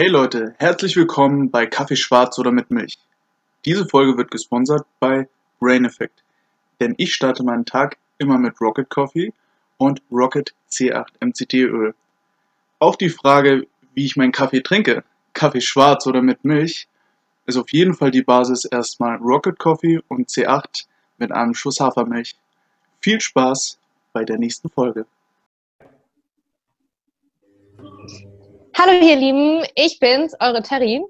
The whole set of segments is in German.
Hey Leute, herzlich willkommen bei Kaffee schwarz oder mit Milch. Diese Folge wird gesponsert bei Brain Effect, denn ich starte meinen Tag immer mit Rocket Coffee und Rocket C8 MCT Öl. Auf die Frage, wie ich meinen Kaffee trinke, Kaffee schwarz oder mit Milch, ist auf jeden Fall die Basis erstmal Rocket Coffee und C8 mit einem Schuss Hafermilch. Viel Spaß bei der nächsten Folge. Hallo ihr Lieben, ich bin's, eure Terry.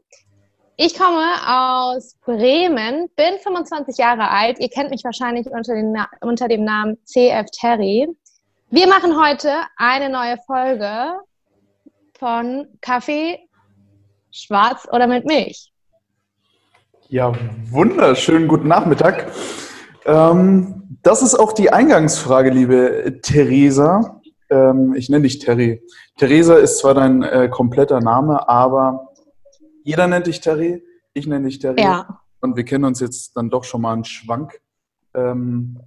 Ich komme aus Bremen, bin 25 Jahre alt. Ihr kennt mich wahrscheinlich unter, den, unter dem Namen CF Terry. Wir machen heute eine neue Folge von Kaffee schwarz oder mit Milch. Ja, wunderschönen guten Nachmittag. Ähm, das ist auch die Eingangsfrage, liebe Theresa. Ähm, ich nenne dich Terry. Theresa ist zwar dein äh, kompletter Name, aber jeder nennt dich Terry, ich nenne dich Terry. Ja. Und wir kennen uns jetzt dann doch schon mal einen Schwank. Ähm,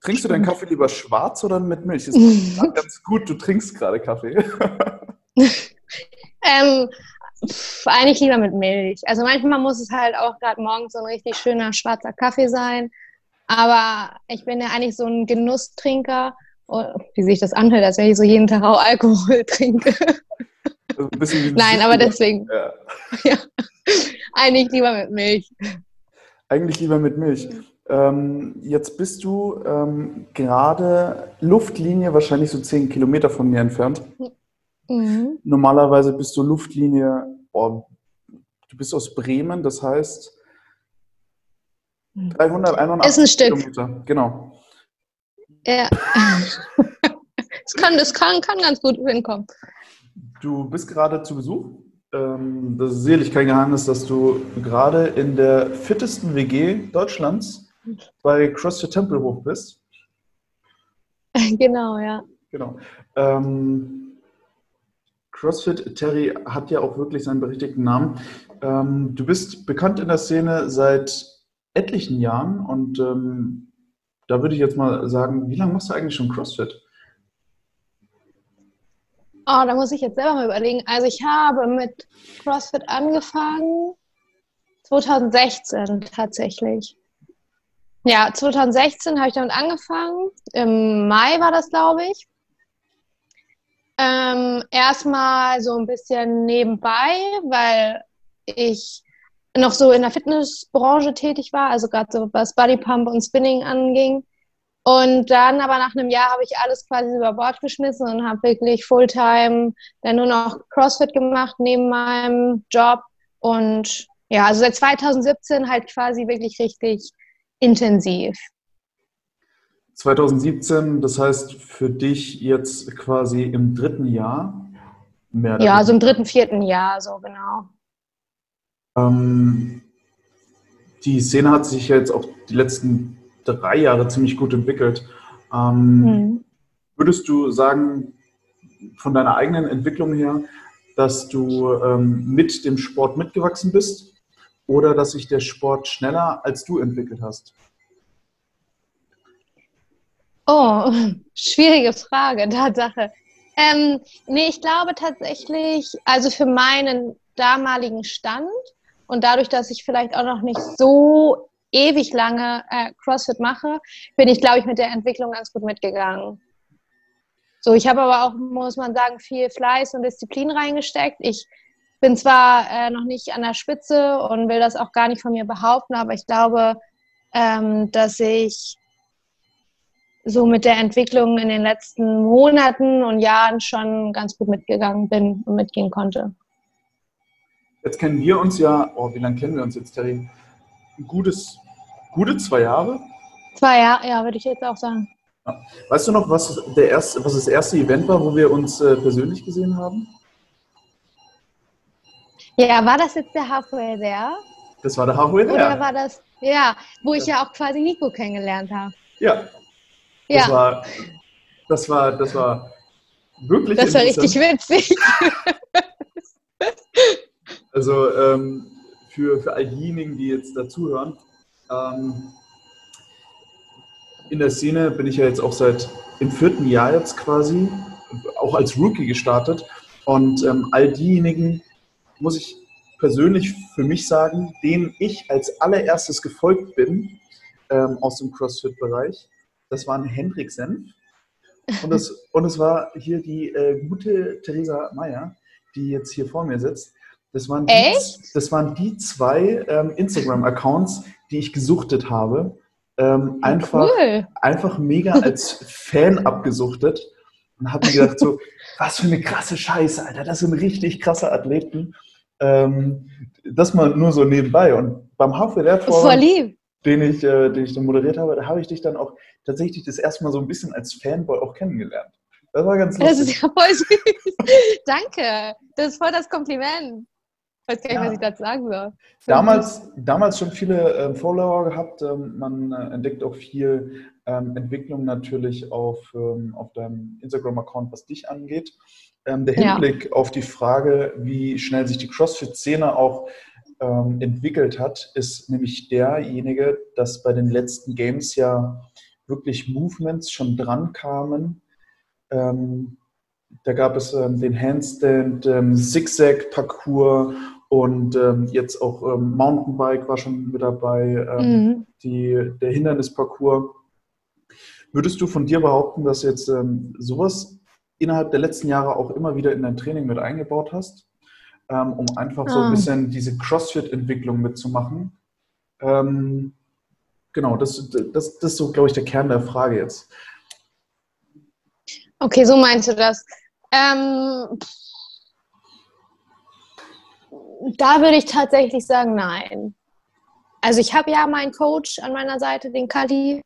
trinkst du deinen Kaffee lieber schwarz oder mit Milch? Das ist ganz gut, du trinkst gerade Kaffee. ähm, pf, eigentlich lieber mit Milch. Also manchmal muss es halt auch gerade morgens so ein richtig schöner schwarzer Kaffee sein. Aber ich bin ja eigentlich so ein Genusstrinker Oh, wie sich das anhört, als wenn ich so jeden Tag auch Alkohol trinke. Nein, aber deswegen. Ja. ja. Eigentlich lieber mit Milch. Eigentlich lieber mit Milch. Ähm, jetzt bist du ähm, gerade Luftlinie wahrscheinlich so 10 Kilometer von mir entfernt. Mhm. Normalerweise bist du Luftlinie, oh, du bist aus Bremen, das heißt 300, 180 Ist ein Stück. Kilometer. Genau. Ja. das kann, das kann, kann ganz gut hinkommen. Du bist gerade zu Besuch. Ähm, das ist sicherlich kein Geheimnis, dass du gerade in der fittesten WG Deutschlands bei CrossFit Tempelhof bist. Genau, ja. Genau. Ähm, CrossFit Terry hat ja auch wirklich seinen berechtigten Namen. Ähm, du bist bekannt in der Szene seit etlichen Jahren und ähm, da würde ich jetzt mal sagen, wie lange machst du eigentlich schon CrossFit? Oh, da muss ich jetzt selber mal überlegen. Also ich habe mit CrossFit angefangen 2016 tatsächlich. Ja, 2016 habe ich damit angefangen. Im Mai war das, glaube ich. Ähm, erstmal so ein bisschen nebenbei, weil ich noch so in der Fitnessbranche tätig war, also gerade so was Bodypump und Spinning anging. Und dann aber nach einem Jahr habe ich alles quasi über Bord geschmissen und habe wirklich Fulltime dann nur noch CrossFit gemacht neben meinem Job. Und ja, also seit 2017 halt quasi wirklich richtig intensiv. 2017, das heißt für dich jetzt quasi im dritten Jahr? Mehr ja, also im dritten, vierten Jahr, so genau. Ähm, die Szene hat sich jetzt auch die letzten drei Jahre ziemlich gut entwickelt. Ähm, mhm. Würdest du sagen, von deiner eigenen Entwicklung her, dass du ähm, mit dem Sport mitgewachsen bist oder dass sich der Sport schneller als du entwickelt hast? Oh, schwierige Frage, Tatsache. Ähm, nee, ich glaube tatsächlich, also für meinen damaligen Stand und dadurch, dass ich vielleicht auch noch nicht so ewig lange äh, CrossFit mache, bin ich, glaube ich, mit der Entwicklung ganz gut mitgegangen. So, ich habe aber auch, muss man sagen, viel Fleiß und Disziplin reingesteckt. Ich bin zwar äh, noch nicht an der Spitze und will das auch gar nicht von mir behaupten, aber ich glaube, ähm, dass ich so mit der Entwicklung in den letzten Monaten und Jahren schon ganz gut mitgegangen bin und mitgehen konnte. Jetzt kennen wir uns ja, oh, wie lange kennen wir uns jetzt, Terry? Ein gutes, gute zwei Jahre? Zwei Jahre, ja, würde ich jetzt auch sagen. Ja. Weißt du noch, was, der erste, was das erste Event war, wo wir uns äh, persönlich gesehen haben? Ja, war das jetzt der Halfway There? Das war der Halfway There. Oder war das, ja, wo ich ja, ja auch quasi Nico kennengelernt habe. Ja. ja. Das war, das war, das war wirklich Das war richtig witzig. Also ähm, für, für all diejenigen, die jetzt dazuhören, ähm, in der Szene bin ich ja jetzt auch seit im vierten Jahr jetzt quasi, auch als Rookie gestartet. Und ähm, all diejenigen, muss ich persönlich für mich sagen, den ich als allererstes gefolgt bin ähm, aus dem CrossFit-Bereich. Das war ein Hendrik Senf. Und es, und es war hier die äh, gute Theresa Meyer, die jetzt hier vor mir sitzt. Das waren die, das waren die zwei ähm, Instagram-Accounts, die ich gesuchtet habe. Ähm, einfach, cool. einfach mega als Fan abgesuchtet und habe mir gedacht, so, was für eine krasse Scheiße, Alter, das sind richtig krasse Athleten. Ähm, das mal nur so nebenbei. Und beim Forum, den ich, äh, den ich dann moderiert habe, da habe ich dich dann auch tatsächlich das erste Mal so ein bisschen als Fanboy auch kennengelernt. Das war ganz lustig. Das ist ja voll süß. Danke. Das ist voll das Kompliment. Ich weiß gar nicht, ja. was ich dazu sagen soll. Damals, damals schon viele äh, Follower gehabt. Ähm, man äh, entdeckt auch viel ähm, Entwicklung natürlich auf, ähm, auf deinem Instagram-Account, was dich angeht. Ähm, der Hinblick ja. auf die Frage, wie schnell sich die CrossFit-Szene auch ähm, entwickelt hat, ist nämlich derjenige, dass bei den letzten Games ja wirklich Movements schon dran kamen. Ähm, da gab es ähm, den Handstand, ähm, Zigzag-Parcours und ähm, jetzt auch ähm, Mountainbike war schon mit dabei, ähm, mhm. die, der Hindernisparcours. Würdest du von dir behaupten, dass jetzt ähm, sowas innerhalb der letzten Jahre auch immer wieder in dein Training mit eingebaut hast, um einfach so ein ah. bisschen diese CrossFit-Entwicklung mitzumachen? genau, das, das, das ist so, glaube ich, der Kern der Frage jetzt. Okay, so meinst du das. Ähm, da würde ich tatsächlich sagen, nein. Also ich habe ja meinen Coach an meiner Seite, den Kali,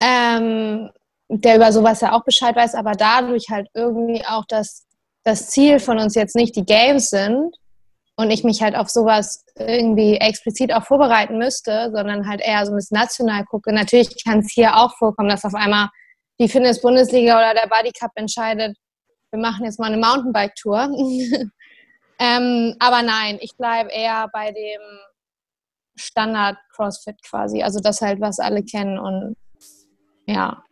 ähm, der über sowas ja auch Bescheid weiß, aber dadurch halt irgendwie auch das, das Ziel von uns jetzt nicht die Games sind und ich mich halt auf sowas irgendwie explizit auch vorbereiten müsste, sondern halt eher so ein bisschen national gucke. Natürlich kann es hier auch vorkommen, dass auf einmal die Fitness-Bundesliga oder der Body Cup entscheidet, wir machen jetzt mal eine Mountainbike-Tour. ähm, aber nein, ich bleibe eher bei dem Standard CrossFit quasi. Also das halt, was alle kennen und ja.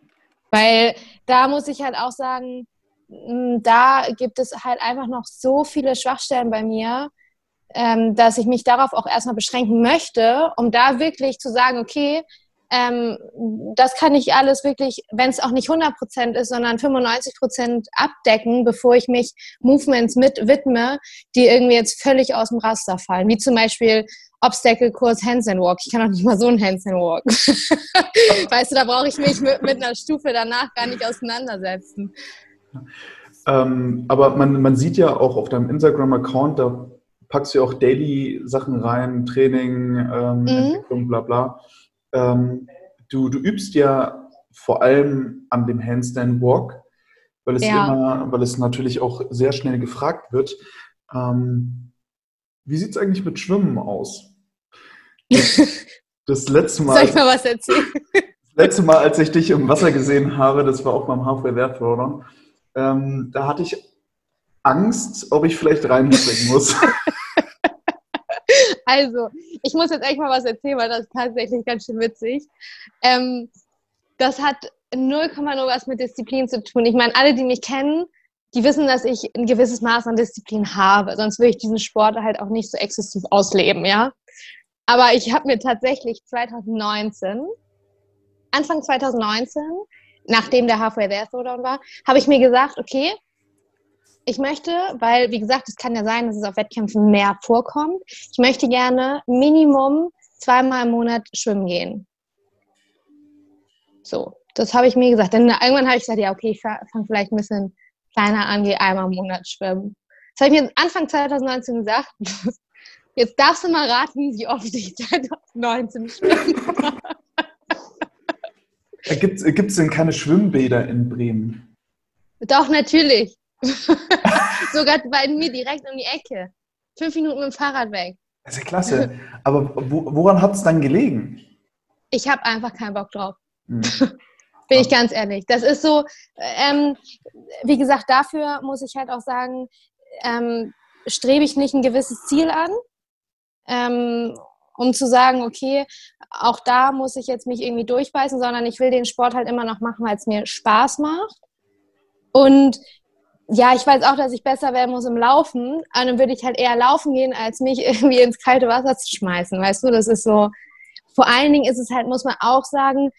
Weil da muss ich halt auch sagen, da gibt es halt einfach noch so viele Schwachstellen bei mir, ähm, dass ich mich darauf auch erstmal beschränken möchte, um da wirklich zu sagen, okay, ähm, das kann ich alles wirklich, wenn es auch nicht 100 Prozent ist, sondern 95 Prozent abdecken, bevor ich mich Movements mit widme, die irgendwie jetzt völlig aus dem Raster fallen. Wie zum Beispiel Obstacle-Kurs Handstand Walk. Ich kann auch nicht mal so einen Handstand Walk. weißt du, da brauche ich mich mit, mit, einer Stufe danach gar nicht auseinandersetzen. Ähm, aber man, man sieht ja auch auf deinem Instagram-Account, da packst du auch Daily Sachen rein, Training, ähm, mhm. Entwicklung, bla bla. Ähm, du, du übst ja vor allem an dem Handstand Walk, weil es ja. immer, weil es natürlich auch sehr schnell gefragt wird. Ähm, wie sieht es eigentlich mit Schwimmen aus? Das, das letzte Mal. Soll ich mal was erzählen? Das letzte Mal, als ich dich im Wasser gesehen habe, das war auch beim Halfway Throwdown, ähm, da hatte ich Angst, ob ich vielleicht reinspringen muss. Also, ich muss jetzt echt mal was erzählen, weil das ist tatsächlich ganz schön witzig. Ähm, das hat 0,0 was mit Disziplin zu tun. Ich meine, alle, die mich kennen, die wissen, dass ich ein gewisses Maß an Disziplin habe. Sonst würde ich diesen Sport halt auch nicht so exzessiv ausleben, ja. Aber ich habe mir tatsächlich 2019, Anfang 2019, nachdem der Halfway There Throwdown war, habe ich mir gesagt, okay, ich möchte, weil, wie gesagt, es kann ja sein, dass es auf Wettkämpfen mehr vorkommt. Ich möchte gerne Minimum zweimal im Monat schwimmen gehen. So, das habe ich mir gesagt. Dann irgendwann habe ich gesagt, ja, okay, ich fange vielleicht ein bisschen kleiner an, gehe einmal im Monat schwimmen. Das habe ich mir Anfang 2019 gesagt. Jetzt darfst du mal raten, wie oft ich 2019 schwimme. Gibt es denn keine Schwimmbäder in Bremen? Doch, natürlich. Sogar bei mir direkt um die Ecke. Fünf Minuten mit dem Fahrrad weg. Das ist ja klasse. Aber woran hat es dann gelegen? Ich habe einfach keinen Bock drauf. Hm. Bin ich ganz ehrlich. Das ist so, ähm, wie gesagt, dafür muss ich halt auch sagen, ähm, strebe ich nicht ein gewisses Ziel an, ähm, um zu sagen, okay, auch da muss ich jetzt mich irgendwie durchbeißen, sondern ich will den Sport halt immer noch machen, weil es mir Spaß macht. Und ja, ich weiß auch, dass ich besser werden muss im Laufen. Und dann würde ich halt eher laufen gehen, als mich irgendwie ins kalte Wasser zu schmeißen. Weißt du, das ist so. Vor allen Dingen ist es halt, muss man auch sagen,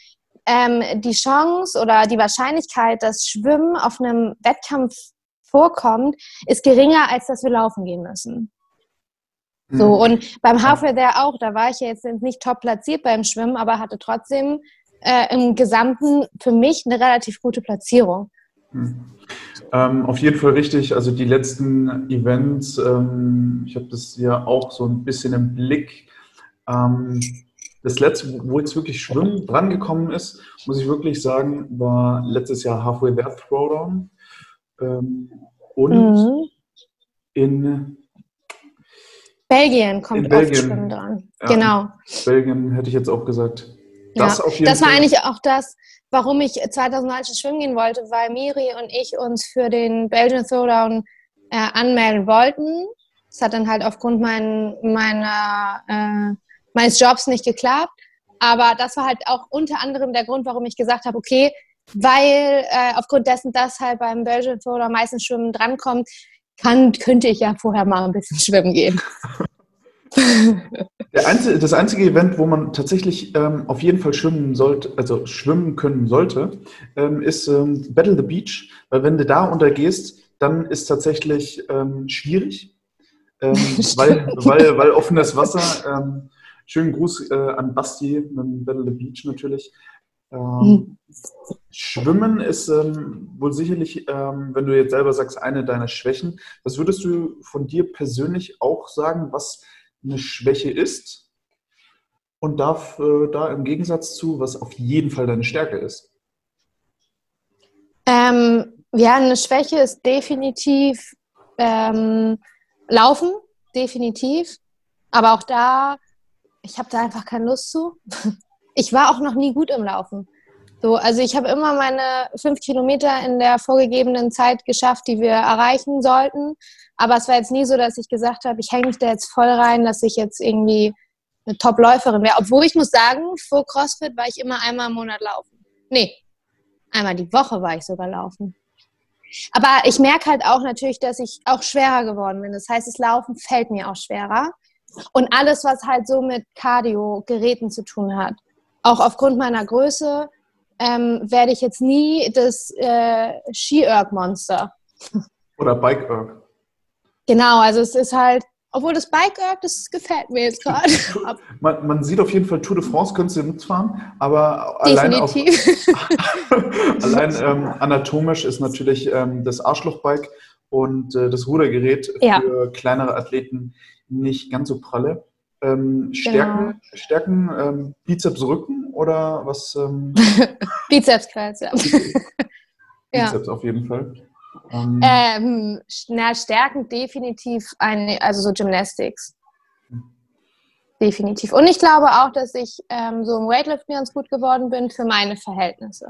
ähm, die Chance oder die Wahrscheinlichkeit, dass Schwimmen auf einem Wettkampf vorkommt, ist geringer, als dass wir laufen gehen müssen. So, mhm. und beim Halfway there auch, da war ich ja jetzt nicht top platziert beim Schwimmen, aber hatte trotzdem äh, im Gesamten für mich eine relativ gute Platzierung. Mhm. Ähm, auf jeden Fall richtig. Also die letzten Events, ähm, ich habe das ja auch so ein bisschen im Blick. Ähm, das letzte, wo jetzt wirklich Schwimmen drangekommen ist, muss ich wirklich sagen, war letztes Jahr Halfway There Throwdown. Ähm, und mhm. in Belgien kommt in Belgien, oft Schwimmen dran. Ja, genau. Belgien hätte ich jetzt auch gesagt. Das, ja, auf jeden das war eigentlich auch das, warum ich 2019 schwimmen gehen wollte, weil Miri und ich uns für den Belgian Throwdown äh, anmelden wollten. Das hat dann halt aufgrund mein, meiner, äh, meines Jobs nicht geklappt. Aber das war halt auch unter anderem der Grund, warum ich gesagt habe, okay, weil äh, aufgrund dessen, dass halt beim Belgian Throwdown meistens Schwimmen drankommt, kann, könnte ich ja vorher mal ein bisschen schwimmen gehen. Einzige, das einzige Event, wo man tatsächlich ähm, auf jeden Fall schwimmen sollte, also schwimmen können sollte, ähm, ist ähm, Battle the Beach, weil wenn du da untergehst, dann ist tatsächlich ähm, schwierig, ähm, weil, weil, weil offenes Wasser. Ähm, schönen Gruß äh, an Basti mit Battle the Beach natürlich. Mhm. Schwimmen ist wohl sicherlich, wenn du jetzt selber sagst, eine deiner Schwächen. Was würdest du von dir persönlich auch sagen, was eine Schwäche ist und darf äh, da im Gegensatz zu, was auf jeden Fall deine Stärke ist? Ähm, ja, eine Schwäche ist definitiv ähm, Laufen, definitiv. Aber auch da, ich habe da einfach keine Lust zu. Ich war auch noch nie gut im Laufen. So, also ich habe immer meine fünf Kilometer in der vorgegebenen Zeit geschafft, die wir erreichen sollten. Aber es war jetzt nie so, dass ich gesagt habe, ich hänge mich da jetzt voll rein, dass ich jetzt irgendwie eine Top-Läuferin wäre. Obwohl ich muss sagen, vor CrossFit war ich immer einmal im Monat laufen. Nee, einmal die Woche war ich sogar laufen. Aber ich merke halt auch natürlich, dass ich auch schwerer geworden bin. Das heißt, das Laufen fällt mir auch schwerer. Und alles, was halt so mit Cardio-Geräten zu tun hat. Auch aufgrund meiner Größe ähm, werde ich jetzt nie das äh, Ski-Erg-Monster. Oder Bike-Erg. Genau, also es ist halt, obwohl das Bike-Erg, das gefällt mir jetzt gerade. man, man, sieht auf jeden Fall, Tour de France könntest du mitfahren, aber allein, auf, allein ähm, anatomisch ist natürlich ähm, das Arschloch-Bike und äh, das Rudergerät ja. für kleinere Athleten nicht ganz so pralle. Ähm, Stärken, genau. Stärken ähm, Bizeps, Rücken oder was? Ähm? Bizeps, Kreuz, ja. Bizeps auf jeden Fall. Ähm, ähm, na, Stärken definitiv eine, also so Gymnastics. Definitiv. Und ich glaube auch, dass ich ähm, so im Weightlifting ganz gut geworden bin für meine Verhältnisse.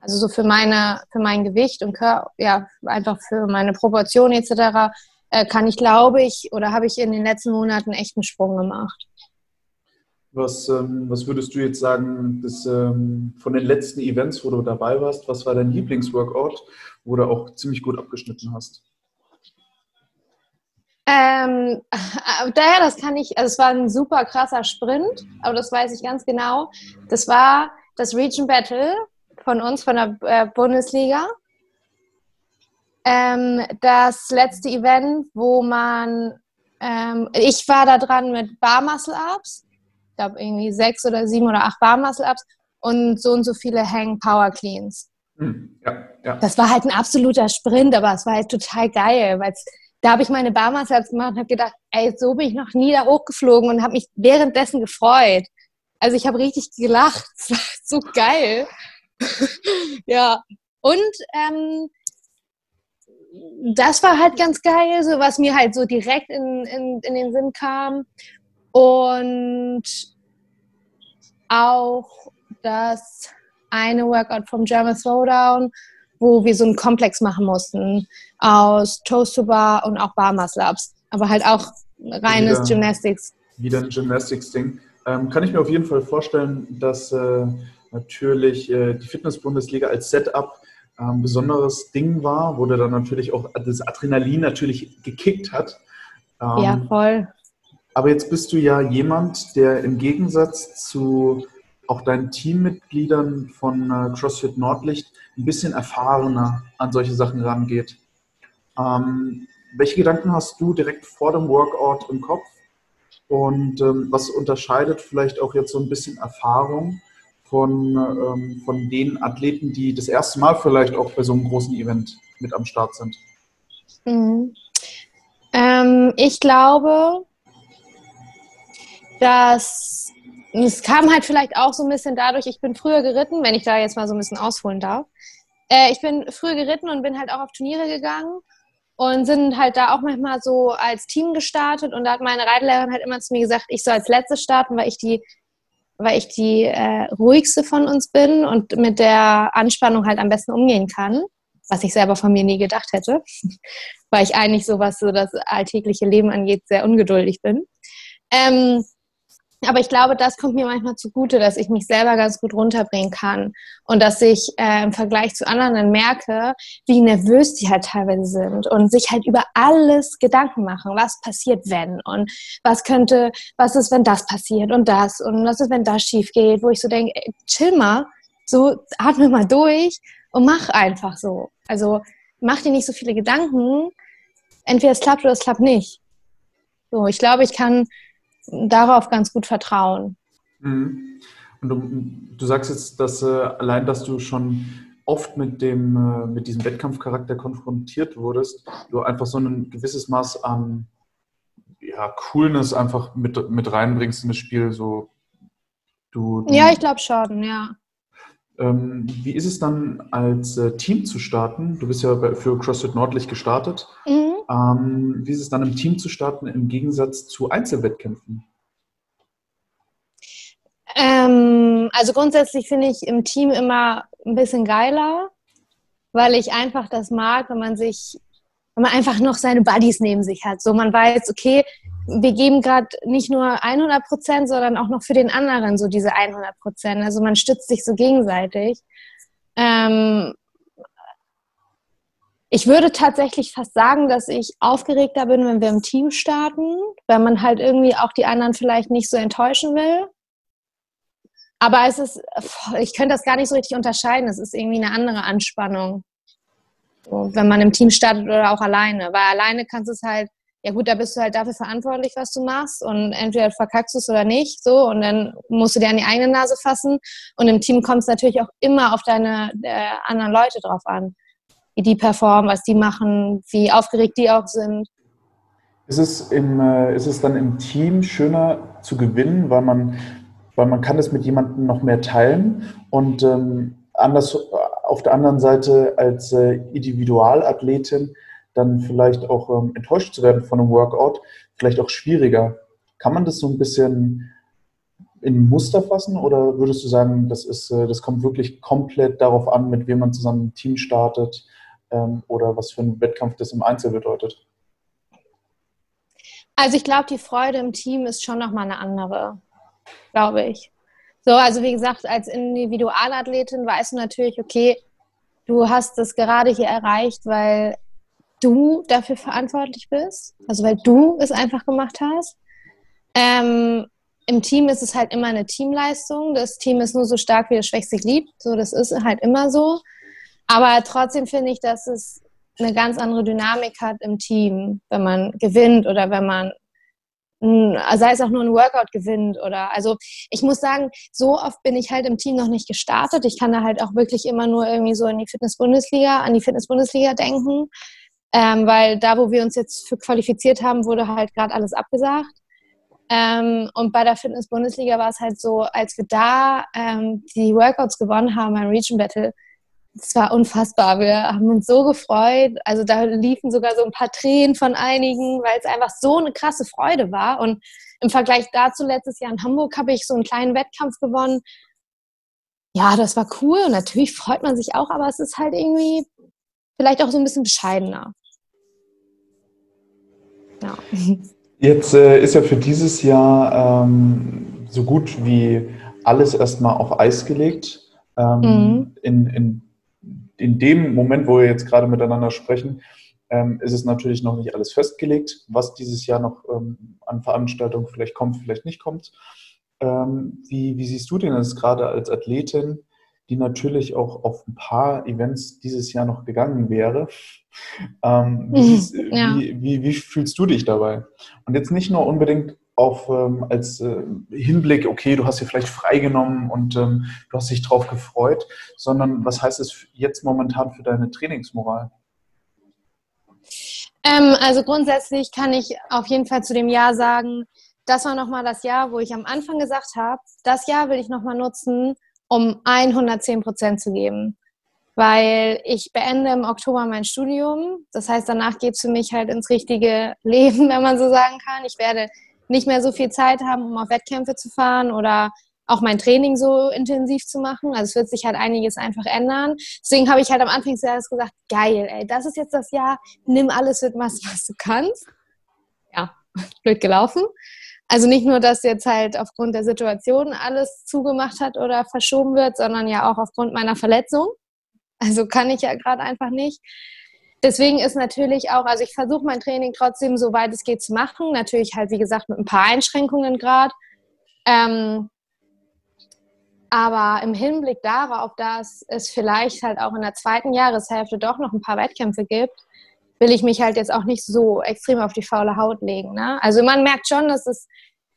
Also so für meine, für mein Gewicht und Kör ja, einfach für meine Proportionen etc. Äh, kann ich, glaube ich, oder habe ich in den letzten Monaten echt einen Sprung gemacht. Was, ähm, was würdest du jetzt sagen, dass, ähm, von den letzten Events, wo du dabei warst, was war dein Lieblingsworkout, wo du auch ziemlich gut abgeschnitten hast? Ähm, daher, das kann ich, also es war ein super krasser Sprint, aber das weiß ich ganz genau. Das war das Region Battle von uns, von der äh, Bundesliga. Ähm, das letzte Event, wo man, ähm, ich war da dran mit Bar Muscle Ups ich glaube, irgendwie sechs oder sieben oder acht Barmuscle-Ups und so und so viele Hang Power Cleans. Hm, ja, ja. Das war halt ein absoluter Sprint, aber es war halt total geil, weil da habe ich meine Barmuscle-Ups gemacht und habe gedacht, ey, so bin ich noch nie da hochgeflogen und habe mich währenddessen gefreut. Also ich habe richtig gelacht. Es war so geil. ja. Und ähm, das war halt ganz geil, so was mir halt so direkt in, in, in den Sinn kam. Und auch das eine Workout vom German Throwdown, wo wir so einen Komplex machen mussten aus Toast to Bar und auch Bar Muscle Ups. Aber halt auch reines wieder, Gymnastics. Wieder ein Gymnastics-Ding. Ähm, kann ich mir auf jeden Fall vorstellen, dass äh, natürlich äh, die Fitness-Bundesliga als Setup ähm, besonderes Ding war, wo der dann natürlich auch das Adrenalin natürlich gekickt hat. Ähm, ja, voll. Aber jetzt bist du ja jemand, der im Gegensatz zu auch deinen Teammitgliedern von äh, CrossFit Nordlicht ein bisschen erfahrener an solche Sachen rangeht. Ähm, welche Gedanken hast du direkt vor dem Workout im Kopf? Und ähm, was unterscheidet vielleicht auch jetzt so ein bisschen Erfahrung von, ähm, von den Athleten, die das erste Mal vielleicht auch bei so einem großen Event mit am Start sind? Mhm. Ähm, ich glaube, dass es kam halt vielleicht auch so ein bisschen dadurch, ich bin früher geritten, wenn ich da jetzt mal so ein bisschen ausholen darf. Äh, ich bin früher geritten und bin halt auch auf Turniere gegangen und sind halt da auch manchmal so als Team gestartet und da hat meine Reitlehrerin halt immer zu mir gesagt, ich soll als Letzte starten, weil ich die weil ich die äh, ruhigste von uns bin und mit der Anspannung halt am besten umgehen kann, was ich selber von mir nie gedacht hätte, weil ich eigentlich so was so das alltägliche Leben angeht sehr ungeduldig bin. Ähm, aber ich glaube, das kommt mir manchmal zugute, dass ich mich selber ganz gut runterbringen kann und dass ich äh, im Vergleich zu anderen dann merke, wie nervös die halt teilweise sind und sich halt über alles Gedanken machen. Was passiert, wenn? Und was könnte, was ist, wenn das passiert und das? Und was ist, wenn das schief geht? Wo ich so denke, ey, chill mal, so atme mal durch und mach einfach so. Also mach dir nicht so viele Gedanken. Entweder es klappt oder es klappt nicht. So, ich glaube, ich kann darauf ganz gut vertrauen. Mhm. Und du, du, sagst jetzt, dass äh, allein, dass du schon oft mit dem äh, mit diesem Wettkampfcharakter konfrontiert wurdest, du einfach so ein gewisses Maß an ja, Coolness einfach mit, mit reinbringst in das Spiel. So, du, du ja, ich glaube schon, ja. Ähm, wie ist es dann als äh, Team zu starten? Du bist ja für CrossFit Nordlich gestartet. Mhm. Ähm, wie ist es dann im Team zu starten im Gegensatz zu Einzelwettkämpfen? Ähm, also grundsätzlich finde ich im Team immer ein bisschen geiler, weil ich einfach das mag, wenn man sich, wenn man einfach noch seine Buddies neben sich hat. So man weiß, okay, wir geben gerade nicht nur 100 Prozent, sondern auch noch für den anderen so diese 100 Prozent. Also man stützt sich so gegenseitig. Ähm, ich würde tatsächlich fast sagen, dass ich aufgeregter bin, wenn wir im Team starten, weil man halt irgendwie auch die anderen vielleicht nicht so enttäuschen will. Aber es ist, ich könnte das gar nicht so richtig unterscheiden. Es ist irgendwie eine andere Anspannung, wenn man im Team startet oder auch alleine. Weil alleine kannst du es halt ja gut, da bist du halt dafür verantwortlich, was du machst und entweder verkackst du es oder nicht, so und dann musst du dir an die eigene Nase fassen und im Team kommt es natürlich auch immer auf deine äh, anderen Leute drauf an, wie die performen, was die machen, wie aufgeregt die auch sind. Ist es, im, äh, ist es dann im Team schöner zu gewinnen, weil man, weil man kann es mit jemandem noch mehr teilen und ähm, anders auf der anderen Seite als äh, Individualathletin dann vielleicht auch ähm, enttäuscht zu werden von einem Workout, vielleicht auch schwieriger. Kann man das so ein bisschen in Muster fassen oder würdest du sagen, das, ist, äh, das kommt wirklich komplett darauf an, mit wem man zusammen ein Team startet ähm, oder was für ein Wettkampf das im Einzel bedeutet? Also ich glaube, die Freude im Team ist schon nochmal eine andere, glaube ich. So, also wie gesagt, als Individualathletin weißt du natürlich, okay, du hast das gerade hier erreicht, weil du dafür verantwortlich bist, also weil du es einfach gemacht hast. Ähm, Im Team ist es halt immer eine Teamleistung. Das Team ist nur so stark, wie das schwächste Glied. So, das ist halt immer so. Aber trotzdem finde ich, dass es eine ganz andere Dynamik hat im Team, wenn man gewinnt oder wenn man sei es auch nur ein Workout gewinnt oder also ich muss sagen, so oft bin ich halt im Team noch nicht gestartet. Ich kann da halt auch wirklich immer nur irgendwie so in die Fitness-Bundesliga, an die Fitness-Bundesliga denken. Ähm, weil da, wo wir uns jetzt für qualifiziert haben, wurde halt gerade alles abgesagt. Ähm, und bei der Fitness-Bundesliga war es halt so, als wir da ähm, die Workouts gewonnen haben beim Region Battle, es war unfassbar. Wir haben uns so gefreut. Also da liefen sogar so ein paar Tränen von einigen, weil es einfach so eine krasse Freude war. Und im Vergleich dazu letztes Jahr in Hamburg habe ich so einen kleinen Wettkampf gewonnen. Ja, das war cool und natürlich freut man sich auch, aber es ist halt irgendwie vielleicht auch so ein bisschen bescheidener. Ja. Jetzt äh, ist ja für dieses Jahr ähm, so gut wie alles erstmal auf Eis gelegt. Ähm, mhm. in, in in dem Moment, wo wir jetzt gerade miteinander sprechen, ähm, ist es natürlich noch nicht alles festgelegt, was dieses Jahr noch ähm, an Veranstaltungen vielleicht kommt, vielleicht nicht kommt. Ähm, wie, wie, siehst du denn das gerade als Athletin, die natürlich auch auf ein paar Events dieses Jahr noch gegangen wäre? Ähm, wie, ja. wie, wie, fühlst du dich dabei? Und jetzt nicht nur unbedingt auf ähm, als äh, Hinblick, okay, du hast dir vielleicht freigenommen und ähm, du hast dich drauf gefreut, sondern was heißt es jetzt momentan für deine Trainingsmoral? Ähm, also grundsätzlich kann ich auf jeden Fall zu dem Jahr sagen, das war nochmal das Jahr, wo ich am Anfang gesagt habe, das Jahr will ich nochmal nutzen, um 110 Prozent zu geben. Weil ich beende im Oktober mein Studium. Das heißt, danach geht es für mich halt ins richtige Leben, wenn man so sagen kann. Ich werde nicht mehr so viel Zeit haben, um auf Wettkämpfe zu fahren oder auch mein Training so intensiv zu machen. Also es wird sich halt einiges einfach ändern. Deswegen habe ich halt am Anfang des Jahres gesagt, geil, ey, das ist jetzt das Jahr, nimm alles mit, was, du kannst. Ja, blöd gelaufen. Also nicht nur, dass jetzt halt aufgrund der Situation alles zugemacht hat oder verschoben wird, sondern ja auch aufgrund meiner Verletzung. Also kann ich ja gerade einfach nicht. Deswegen ist natürlich auch, also ich versuche mein Training trotzdem so weit es geht zu machen. Natürlich halt, wie gesagt, mit ein paar Einschränkungen gerade. Ähm, aber im Hinblick darauf, dass es vielleicht halt auch in der zweiten Jahreshälfte doch noch ein paar Wettkämpfe gibt, will ich mich halt jetzt auch nicht so extrem auf die faule Haut legen. Ne? Also man merkt schon, dass es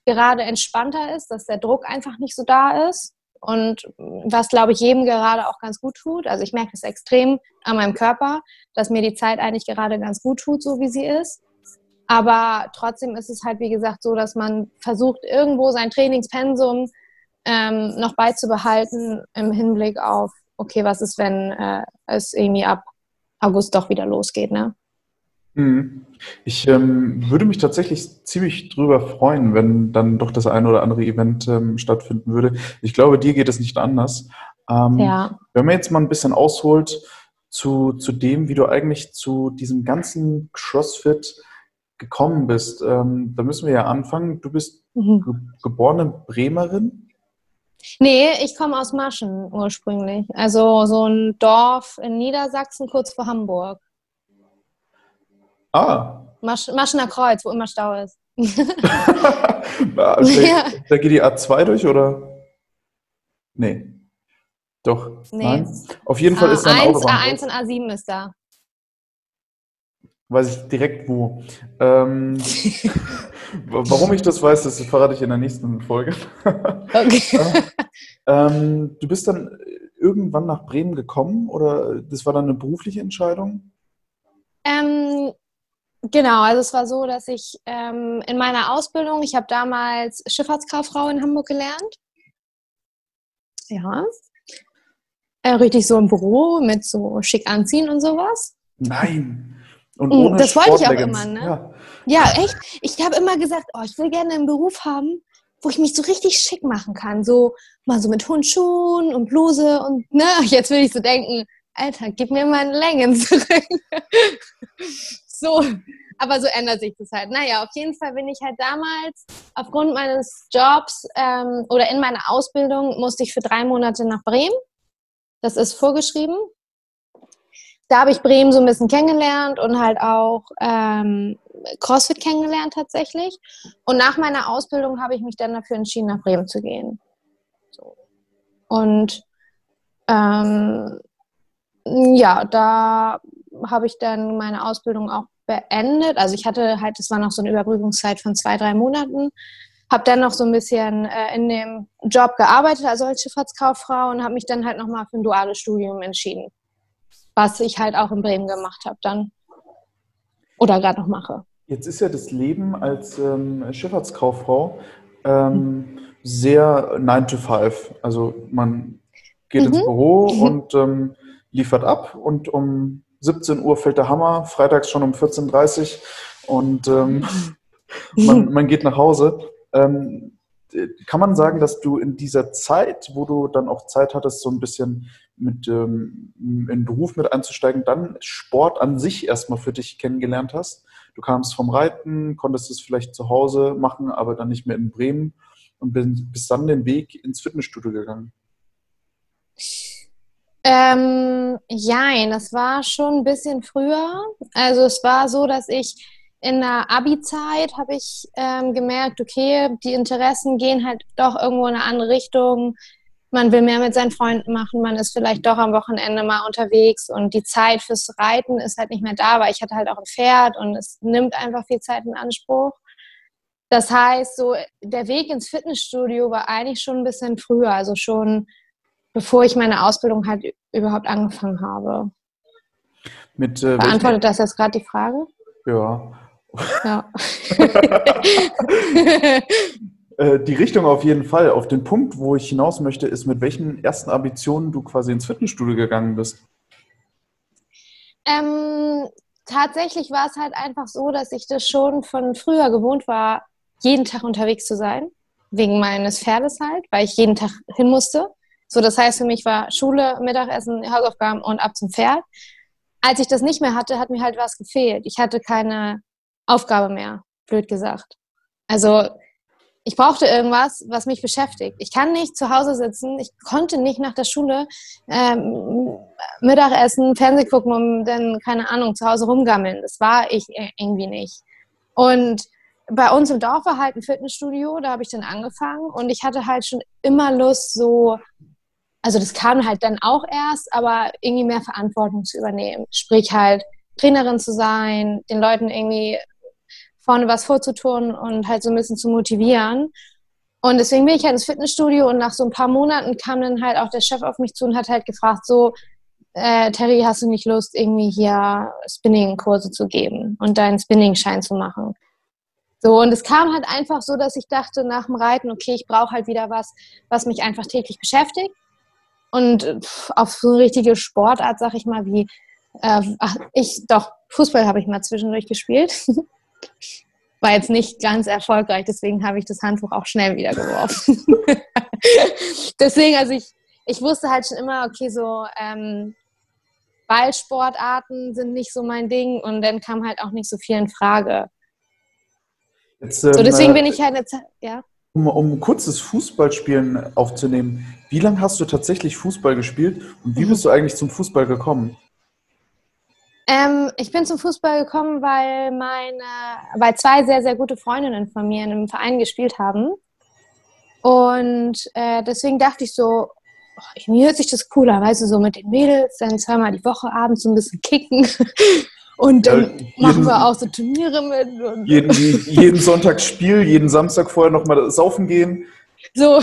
gerade entspannter ist, dass der Druck einfach nicht so da ist. Und was, glaube ich, jedem gerade auch ganz gut tut. Also ich merke es extrem an meinem Körper, dass mir die Zeit eigentlich gerade ganz gut tut, so wie sie ist. Aber trotzdem ist es halt, wie gesagt, so, dass man versucht, irgendwo sein Trainingspensum ähm, noch beizubehalten im Hinblick auf, okay, was ist, wenn äh, es irgendwie ab August doch wieder losgeht, ne? Mhm. Ich ähm, würde mich tatsächlich ziemlich drüber freuen, wenn dann doch das eine oder andere Event ähm, stattfinden würde. Ich glaube, dir geht es nicht anders. Ähm, ja. Wenn man jetzt mal ein bisschen ausholt zu, zu dem, wie du eigentlich zu diesem ganzen CrossFit gekommen bist, ähm, da müssen wir ja anfangen. Du bist mhm. ge geborene Bremerin. Nee, ich komme aus Maschen ursprünglich. Also so ein Dorf in Niedersachsen kurz vor Hamburg. Ah. Masch Maschener Kreuz, wo immer Stau ist. da, ja. da geht die A2 durch, oder? Nee. Doch. Nee. Nein. Auf jeden Fall A1, ist da ein Autobahn. A1 und A7 ist da. Weiß ich direkt wo. Ähm, warum ich das weiß, das verrate ich in der nächsten Folge. okay. ähm, du bist dann irgendwann nach Bremen gekommen oder das war dann eine berufliche Entscheidung? Ähm, Genau, also es war so, dass ich ähm, in meiner Ausbildung, ich habe damals Schifffahrtskauffrau in Hamburg gelernt. Ja. Äh, richtig so im Büro mit so schick anziehen und sowas. Nein. Und mm, ohne das wollte ich auch immer, ne? Ja, ja echt. Ich habe immer gesagt, oh, ich will gerne einen Beruf haben, wo ich mich so richtig schick machen kann. So mal so mit Hundschuhen und Bluse und ne, jetzt will ich so denken, Alter, gib mir meine Längen zurück. so, aber so ändert sich das halt. Naja, auf jeden Fall bin ich halt damals aufgrund meines Jobs ähm, oder in meiner Ausbildung musste ich für drei Monate nach Bremen. Das ist vorgeschrieben. Da habe ich Bremen so ein bisschen kennengelernt und halt auch ähm, CrossFit kennengelernt tatsächlich. Und nach meiner Ausbildung habe ich mich dann dafür entschieden, nach Bremen zu gehen. Und ähm, ja, da habe ich dann meine Ausbildung auch beendet. Also ich hatte halt, das war noch so eine Überbrückungszeit von zwei, drei Monaten. Habe dann noch so ein bisschen äh, in dem Job gearbeitet, also als Schifffahrtskauffrau und habe mich dann halt nochmal für ein duales Studium entschieden. Was ich halt auch in Bremen gemacht habe dann. Oder gerade noch mache. Jetzt ist ja das Leben als ähm, Schifffahrtskauffrau ähm, sehr 9 to 5. Also man geht mhm. ins Büro mhm. und ähm, liefert ab und um 17 Uhr fällt der Hammer, freitags schon um 14.30 Uhr und ähm, man, man, geht nach Hause. Ähm, kann man sagen, dass du in dieser Zeit, wo du dann auch Zeit hattest, so ein bisschen mit ähm, in den Beruf mit einzusteigen, dann Sport an sich erstmal für dich kennengelernt hast? Du kamst vom Reiten, konntest es vielleicht zu Hause machen, aber dann nicht mehr in Bremen und bist dann den Weg ins Fitnessstudio gegangen. Ähm, jein, das war schon ein bisschen früher. Also es war so, dass ich in der Abi-Zeit habe ich ähm, gemerkt, okay, die Interessen gehen halt doch irgendwo in eine andere Richtung. Man will mehr mit seinen Freunden machen, man ist vielleicht doch am Wochenende mal unterwegs und die Zeit fürs Reiten ist halt nicht mehr da, weil ich hatte halt auch ein Pferd und es nimmt einfach viel Zeit in Anspruch. Das heißt, so der Weg ins Fitnessstudio war eigentlich schon ein bisschen früher, also schon bevor ich meine Ausbildung halt überhaupt angefangen habe. Mit, äh, Beantwortet das jetzt gerade die Frage? Ja. Ja. Äh, die Richtung auf jeden Fall. Auf den Punkt, wo ich hinaus möchte, ist, mit welchen ersten Ambitionen du quasi ins Fitnessstudio gegangen bist. Ähm, tatsächlich war es halt einfach so, dass ich das schon von früher gewohnt war, jeden Tag unterwegs zu sein. Wegen meines Pferdes halt, weil ich jeden Tag hin musste. So, das heißt, für mich war Schule, Mittagessen, Hausaufgaben und ab zum Pferd. Als ich das nicht mehr hatte, hat mir halt was gefehlt. Ich hatte keine Aufgabe mehr, blöd gesagt. Also ich brauchte irgendwas, was mich beschäftigt. Ich kann nicht zu Hause sitzen. Ich konnte nicht nach der Schule ähm, Mittagessen, Fernsehen gucken und dann, keine Ahnung, zu Hause rumgammeln. Das war ich irgendwie nicht. Und bei uns im Dorf war halt ein Fitnessstudio, da habe ich dann angefangen und ich hatte halt schon immer Lust, so, also das kam halt dann auch erst, aber irgendwie mehr Verantwortung zu übernehmen. Sprich halt Trainerin zu sein, den Leuten irgendwie vorne was vorzutun und halt so ein bisschen zu motivieren. Und deswegen bin ich halt ins Fitnessstudio und nach so ein paar Monaten kam dann halt auch der Chef auf mich zu und hat halt gefragt, so, äh, Terry, hast du nicht Lust, irgendwie hier Spinning-Kurse zu geben und deinen Spinning-Schein zu machen? So, und es kam halt einfach so, dass ich dachte nach dem Reiten, okay, ich brauche halt wieder was, was mich einfach täglich beschäftigt. Und auf so eine richtige Sportart, sag ich mal, wie, äh, ach, ich, doch, Fußball habe ich mal zwischendurch gespielt. War jetzt nicht ganz erfolgreich, deswegen habe ich das Handtuch auch schnell wieder geworfen. deswegen, also ich, ich wusste halt schon immer, okay, so ähm, Ballsportarten sind nicht so mein Ding und dann kam halt auch nicht so viel in Frage. Jetzt, ähm, so, deswegen bin ich halt jetzt, ja. Um, um kurzes Fußballspielen aufzunehmen, wie lange hast du tatsächlich Fußball gespielt und wie bist du eigentlich zum Fußball gekommen? Ähm, ich bin zum Fußball gekommen, weil meine, weil zwei sehr, sehr gute Freundinnen von mir in einem Verein gespielt haben. Und äh, deswegen dachte ich so, oh, mir hört sich das cooler, weißt du, so mit den Mädels, dann zweimal die Woche abends so ein bisschen kicken. Und dann ja, machen wir auch so Turniere mit. jeden, jeden Sonntag Spiel, jeden Samstag vorher nochmal saufen gehen. So,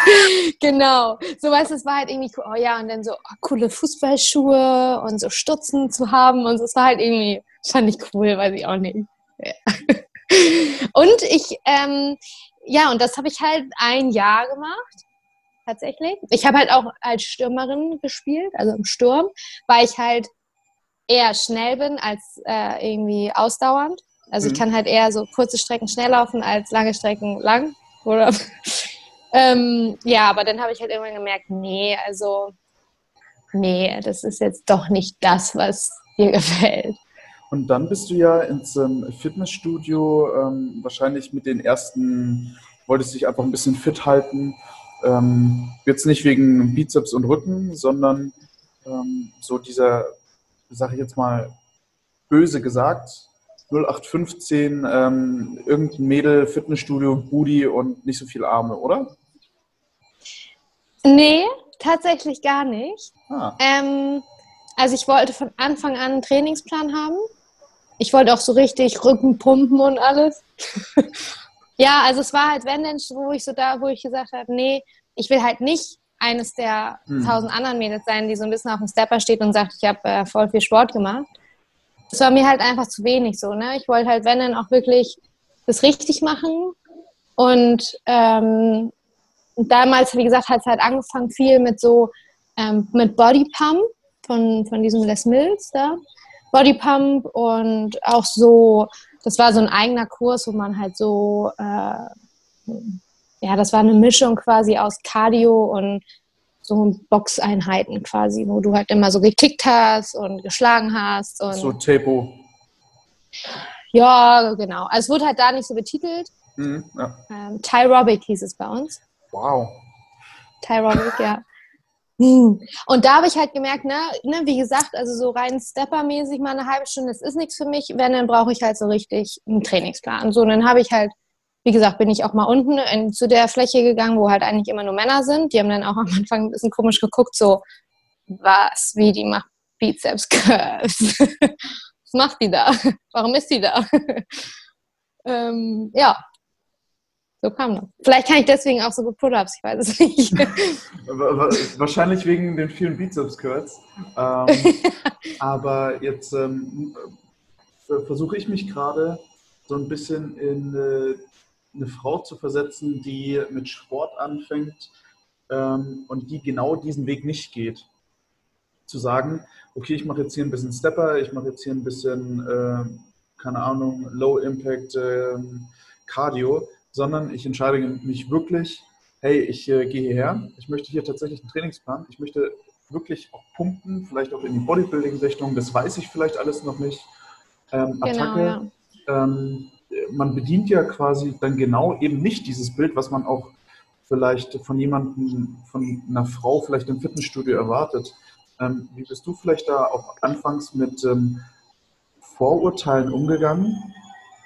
genau. So, weißt du, es war halt irgendwie, oh ja, und dann so oh, coole Fußballschuhe und so Stutzen zu haben und so, es war halt irgendwie, fand ich cool, weiß ich auch nicht. Ja. Und ich, ähm, ja, und das habe ich halt ein Jahr gemacht, tatsächlich. Ich habe halt auch als Stürmerin gespielt, also im Sturm, weil ich halt eher schnell bin als äh, irgendwie ausdauernd. Also mhm. ich kann halt eher so kurze Strecken schnell laufen als lange Strecken lang. Oder ähm, ja, aber dann habe ich halt irgendwann gemerkt, nee, also nee, das ist jetzt doch nicht das, was dir gefällt. Und dann bist du ja ins Fitnessstudio, ähm, wahrscheinlich mit den ersten, wolltest dich einfach ein bisschen fit halten. Ähm, jetzt nicht wegen Bizeps und Rücken, sondern ähm, so dieser, sage ich jetzt mal, böse gesagt, 0815, ähm, irgendein Mädel, Fitnessstudio, Booty und nicht so viel Arme, oder? Nee, tatsächlich gar nicht. Ah. Ähm, also ich wollte von Anfang an einen Trainingsplan haben. Ich wollte auch so richtig Rücken pumpen und alles. ja, also es war halt, wenn denn, wo ich so da, wo ich gesagt habe, nee, ich will halt nicht eines der hm. tausend anderen Mädels sein, die so ein bisschen auf dem Stepper steht und sagt, ich habe äh, voll viel Sport gemacht. Das war mir halt einfach zu wenig so, ne? Ich wollte halt, wenn dann auch wirklich das richtig machen und ähm, damals, wie gesagt, hat es halt angefangen viel mit so, ähm, mit Body Pump von, von diesem Les Mills da. Body Pump und auch so, das war so ein eigener Kurs, wo man halt so, äh, ja, das war eine Mischung quasi aus Cardio und so Boxeinheiten quasi, wo du halt immer so gekickt hast und geschlagen hast. Und so Tempo. Ja, genau. Also es wurde halt da nicht so betitelt. Mhm, ja. ähm, Tyrobic hieß es bei uns. Wow. Tyrobic, ja. Und da habe ich halt gemerkt, ne, ne, wie gesagt, also so rein Stepper-mäßig mal eine halbe Stunde, das ist nichts für mich. Wenn, dann brauche ich halt so richtig einen Trainingsplan. So, und dann habe ich halt, wie gesagt, bin ich auch mal unten in, zu der Fläche gegangen, wo halt eigentlich immer nur Männer sind. Die haben dann auch am Anfang ein bisschen komisch geguckt, so, was, wie, die macht Bizeps Curves. was macht die da? Warum ist die da? ähm, ja, so kam das. Vielleicht kann ich deswegen auch so gut Pull-Ups, ich weiß es nicht. Wahrscheinlich wegen den vielen Bizeps-Curls. Ähm, aber jetzt ähm, versuche ich mich gerade so ein bisschen in äh, eine Frau zu versetzen, die mit Sport anfängt ähm, und die genau diesen Weg nicht geht. Zu sagen, okay, ich mache jetzt hier ein bisschen Stepper, ich mache jetzt hier ein bisschen, äh, keine Ahnung, Low Impact äh, Cardio sondern ich entscheide mich wirklich, hey, ich äh, gehe hierher, ich möchte hier tatsächlich einen Trainingsplan, ich möchte wirklich auch pumpen, vielleicht auch in die Bodybuilding-Richtung, das weiß ich vielleicht alles noch nicht. Ähm, genau, Attacke, ja. ähm, man bedient ja quasi dann genau eben nicht dieses Bild, was man auch vielleicht von jemandem, von einer Frau vielleicht im Fitnessstudio erwartet. Ähm, wie bist du vielleicht da auch anfangs mit ähm, Vorurteilen umgegangen?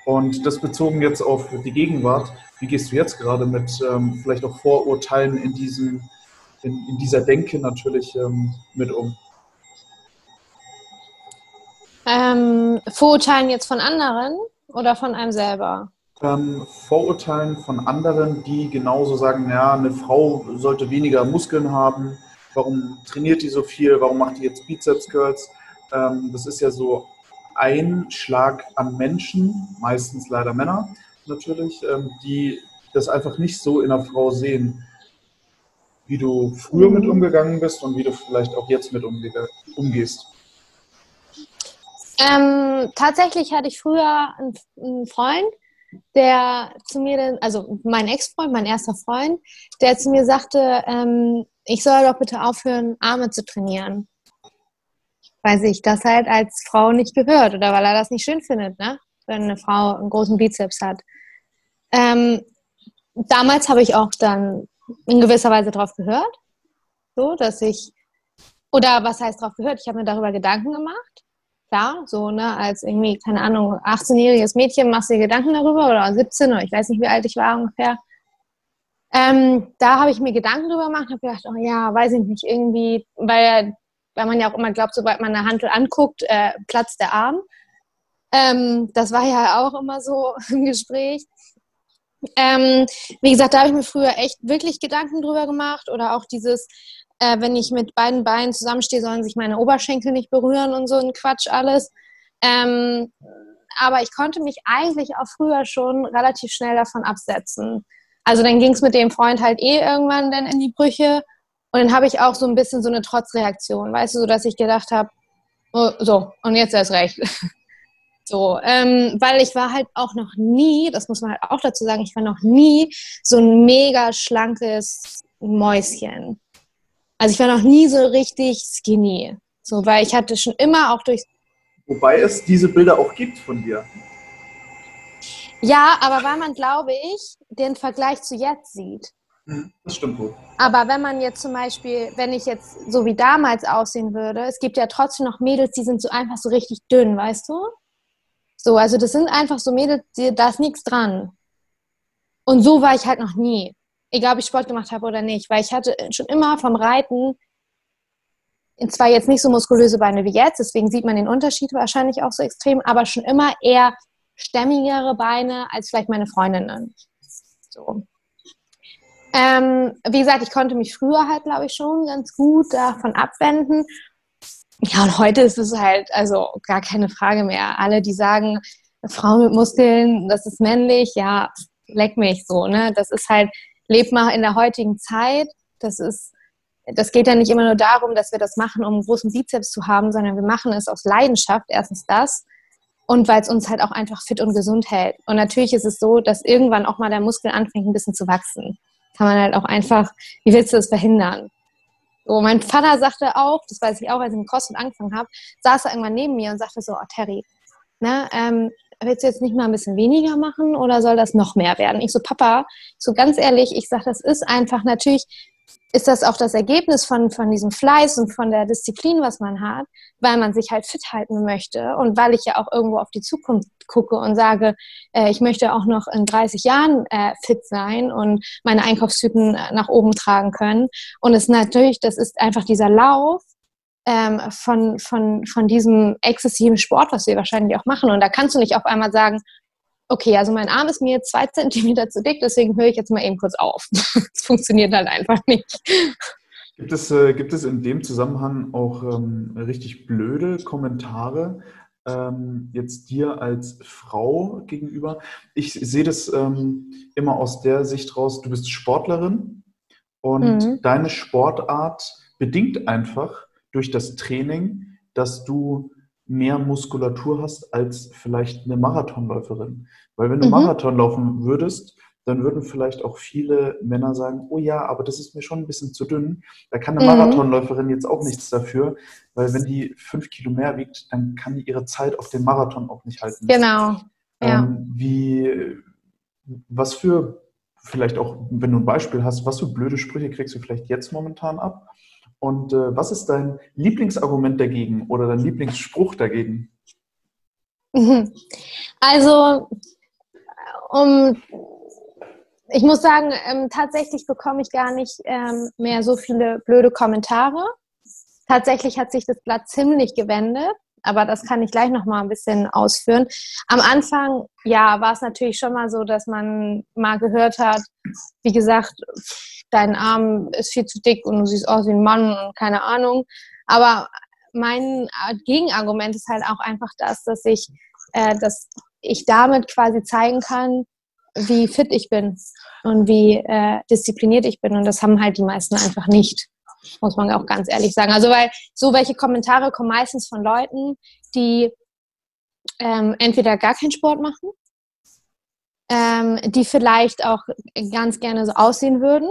Und das bezogen jetzt auf die Gegenwart, wie gehst du jetzt gerade mit ähm, vielleicht auch Vorurteilen in, diesem, in, in dieser Denke natürlich ähm, mit um? Ähm, Vorurteilen jetzt von anderen oder von einem selber? Ähm, Vorurteilen von anderen, die genauso sagen, ja, eine Frau sollte weniger Muskeln haben, warum trainiert die so viel, warum macht die jetzt Bizeps Curls? Ähm, das ist ja so ein Schlag an Menschen, meistens leider Männer natürlich, ähm, die das einfach nicht so in einer Frau sehen, wie du früher mit mhm. umgegangen bist und wie du vielleicht auch jetzt mit umge umgehst. Ähm, tatsächlich hatte ich früher einen, Freund, der zu mir, also mein Ex-Freund, mein erster Freund, der zu mir sagte, ähm, ich soll doch bitte aufhören, Arme zu trainieren weil sich das halt als Frau nicht gehört oder weil er das nicht schön findet, ne? wenn eine Frau einen großen Bizeps hat. Ähm, damals habe ich auch dann in gewisser Weise drauf gehört, so dass ich, oder was heißt drauf gehört? Ich habe mir darüber Gedanken gemacht. Klar, so, ne, als irgendwie, keine Ahnung, 18-jähriges Mädchen machst du dir Gedanken darüber oder 17 oder ich weiß nicht, wie alt ich war ungefähr. Ähm, da habe ich mir Gedanken darüber gemacht habe gedacht, oh ja, weiß ich nicht, irgendwie, weil weil man ja auch immer glaubt, sobald man eine Handel anguckt, äh, platzt der Arm. Ähm, das war ja auch immer so im Gespräch. Ähm, wie gesagt, da habe ich mir früher echt wirklich Gedanken drüber gemacht oder auch dieses, äh, wenn ich mit beiden Beinen zusammenstehe, sollen sich meine Oberschenkel nicht berühren und so ein Quatsch alles. Ähm, aber ich konnte mich eigentlich auch früher schon relativ schnell davon absetzen. Also dann ging es mit dem Freund halt eh irgendwann dann in die Brüche und dann habe ich auch so ein bisschen so eine Trotzreaktion, weißt du, so dass ich gedacht habe, oh, so, und jetzt erst recht. so, ähm, weil ich war halt auch noch nie, das muss man halt auch dazu sagen, ich war noch nie so ein mega schlankes Mäuschen. Also ich war noch nie so richtig skinny. So, weil ich hatte schon immer auch durch. Wobei es diese Bilder auch gibt von dir. Ja, aber weil man, glaube ich, den Vergleich zu jetzt sieht. Mhm, das stimmt wohl. Aber wenn man jetzt zum Beispiel, wenn ich jetzt so wie damals aussehen würde, es gibt ja trotzdem noch Mädels, die sind so einfach so richtig dünn, weißt du? So, also das sind einfach so Mädels, die, da ist nichts dran. Und so war ich halt noch nie. Egal, ob ich Sport gemacht habe oder nicht, weil ich hatte schon immer vom Reiten zwar jetzt nicht so muskulöse Beine wie jetzt, deswegen sieht man den Unterschied wahrscheinlich auch so extrem, aber schon immer eher stämmigere Beine als vielleicht meine Freundinnen. So. Ähm, wie gesagt, ich konnte mich früher halt, glaube ich, schon ganz gut davon abwenden. Ja, und heute ist es halt, also gar keine Frage mehr. Alle, die sagen, Frau mit Muskeln, das ist männlich, ja, leck mich so, ne? Das ist halt, lebt mal in der heutigen Zeit. Das ist, das geht ja nicht immer nur darum, dass wir das machen, um einen großen Bizeps zu haben, sondern wir machen es aus Leidenschaft, erstens das. Und weil es uns halt auch einfach fit und gesund hält. Und natürlich ist es so, dass irgendwann auch mal der Muskel anfängt, ein bisschen zu wachsen kann man halt auch einfach, wie willst du das verhindern? So, mein Vater sagte auch, das weiß ich auch, als ich mit CrossFit angefangen habe, saß er irgendwann neben mir und sagte so, oh Terry, ne, ähm, willst du jetzt nicht mal ein bisschen weniger machen oder soll das noch mehr werden? Ich so, Papa, so ganz ehrlich, ich sage, das ist einfach natürlich, ist das auch das Ergebnis von, von diesem Fleiß und von der Disziplin, was man hat, weil man sich halt fit halten möchte und weil ich ja auch irgendwo auf die Zukunft gucke und sage, äh, ich möchte auch noch in 30 Jahren äh, fit sein und meine Einkaufstüten nach oben tragen können. Und es natürlich, das ist einfach dieser Lauf, ähm, von, von, von diesem exzessiven Sport, was wir wahrscheinlich auch machen. Und da kannst du nicht auf einmal sagen, okay, also mein Arm ist mir zwei Zentimeter zu dick, deswegen höre ich jetzt mal eben kurz auf. Das funktioniert halt einfach nicht. Gibt es, äh, gibt es in dem Zusammenhang auch ähm, richtig blöde Kommentare ähm, jetzt dir als Frau gegenüber? Ich sehe das ähm, immer aus der Sicht raus, du bist Sportlerin und mhm. deine Sportart bedingt einfach durch das Training, dass du mehr Muskulatur hast als vielleicht eine Marathonläuferin. Weil wenn du mhm. Marathon laufen würdest, dann würden vielleicht auch viele Männer sagen, oh ja, aber das ist mir schon ein bisschen zu dünn. Da kann eine mhm. Marathonläuferin jetzt auch nichts dafür, weil wenn die fünf Kilo mehr wiegt, dann kann die ihre Zeit auf dem Marathon auch nicht halten. Genau. Ja. Ähm, wie, was für, vielleicht auch, wenn du ein Beispiel hast, was für blöde Sprüche kriegst du vielleicht jetzt momentan ab? Und äh, was ist dein Lieblingsargument dagegen oder dein Lieblingsspruch dagegen? Also, um, ich muss sagen, ähm, tatsächlich bekomme ich gar nicht ähm, mehr so viele blöde Kommentare. Tatsächlich hat sich das Blatt ziemlich gewendet, aber das kann ich gleich noch mal ein bisschen ausführen. Am Anfang, ja, war es natürlich schon mal so, dass man mal gehört hat, wie gesagt, dein Arm ist viel zu dick und du siehst aus wie ein Mann und keine Ahnung. Aber mein Gegenargument ist halt auch einfach das, dass ich, äh, dass ich damit quasi zeigen kann, wie fit ich bin und wie äh, diszipliniert ich bin. Und das haben halt die meisten einfach nicht, muss man auch ganz ehrlich sagen. Also weil so welche Kommentare kommen meistens von Leuten, die ähm, entweder gar keinen Sport machen, ähm, die vielleicht auch ganz gerne so aussehen würden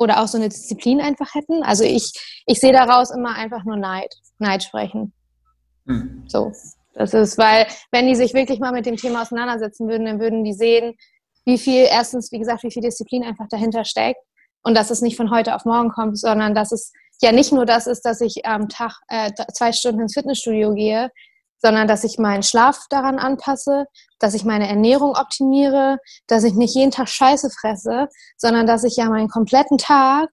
oder auch so eine Disziplin einfach hätten. Also ich, ich sehe daraus immer einfach nur Neid, Neid sprechen. Hm. So. Das ist, weil wenn die sich wirklich mal mit dem Thema auseinandersetzen würden, dann würden die sehen, wie viel, erstens, wie gesagt, wie viel Disziplin einfach dahinter steckt und dass es nicht von heute auf morgen kommt, sondern dass es ja nicht nur das ist, dass ich am Tag äh, zwei Stunden ins Fitnessstudio gehe, sondern dass ich meinen Schlaf daran anpasse, dass ich meine Ernährung optimiere, dass ich nicht jeden Tag Scheiße fresse, sondern dass ich ja meinen kompletten Tag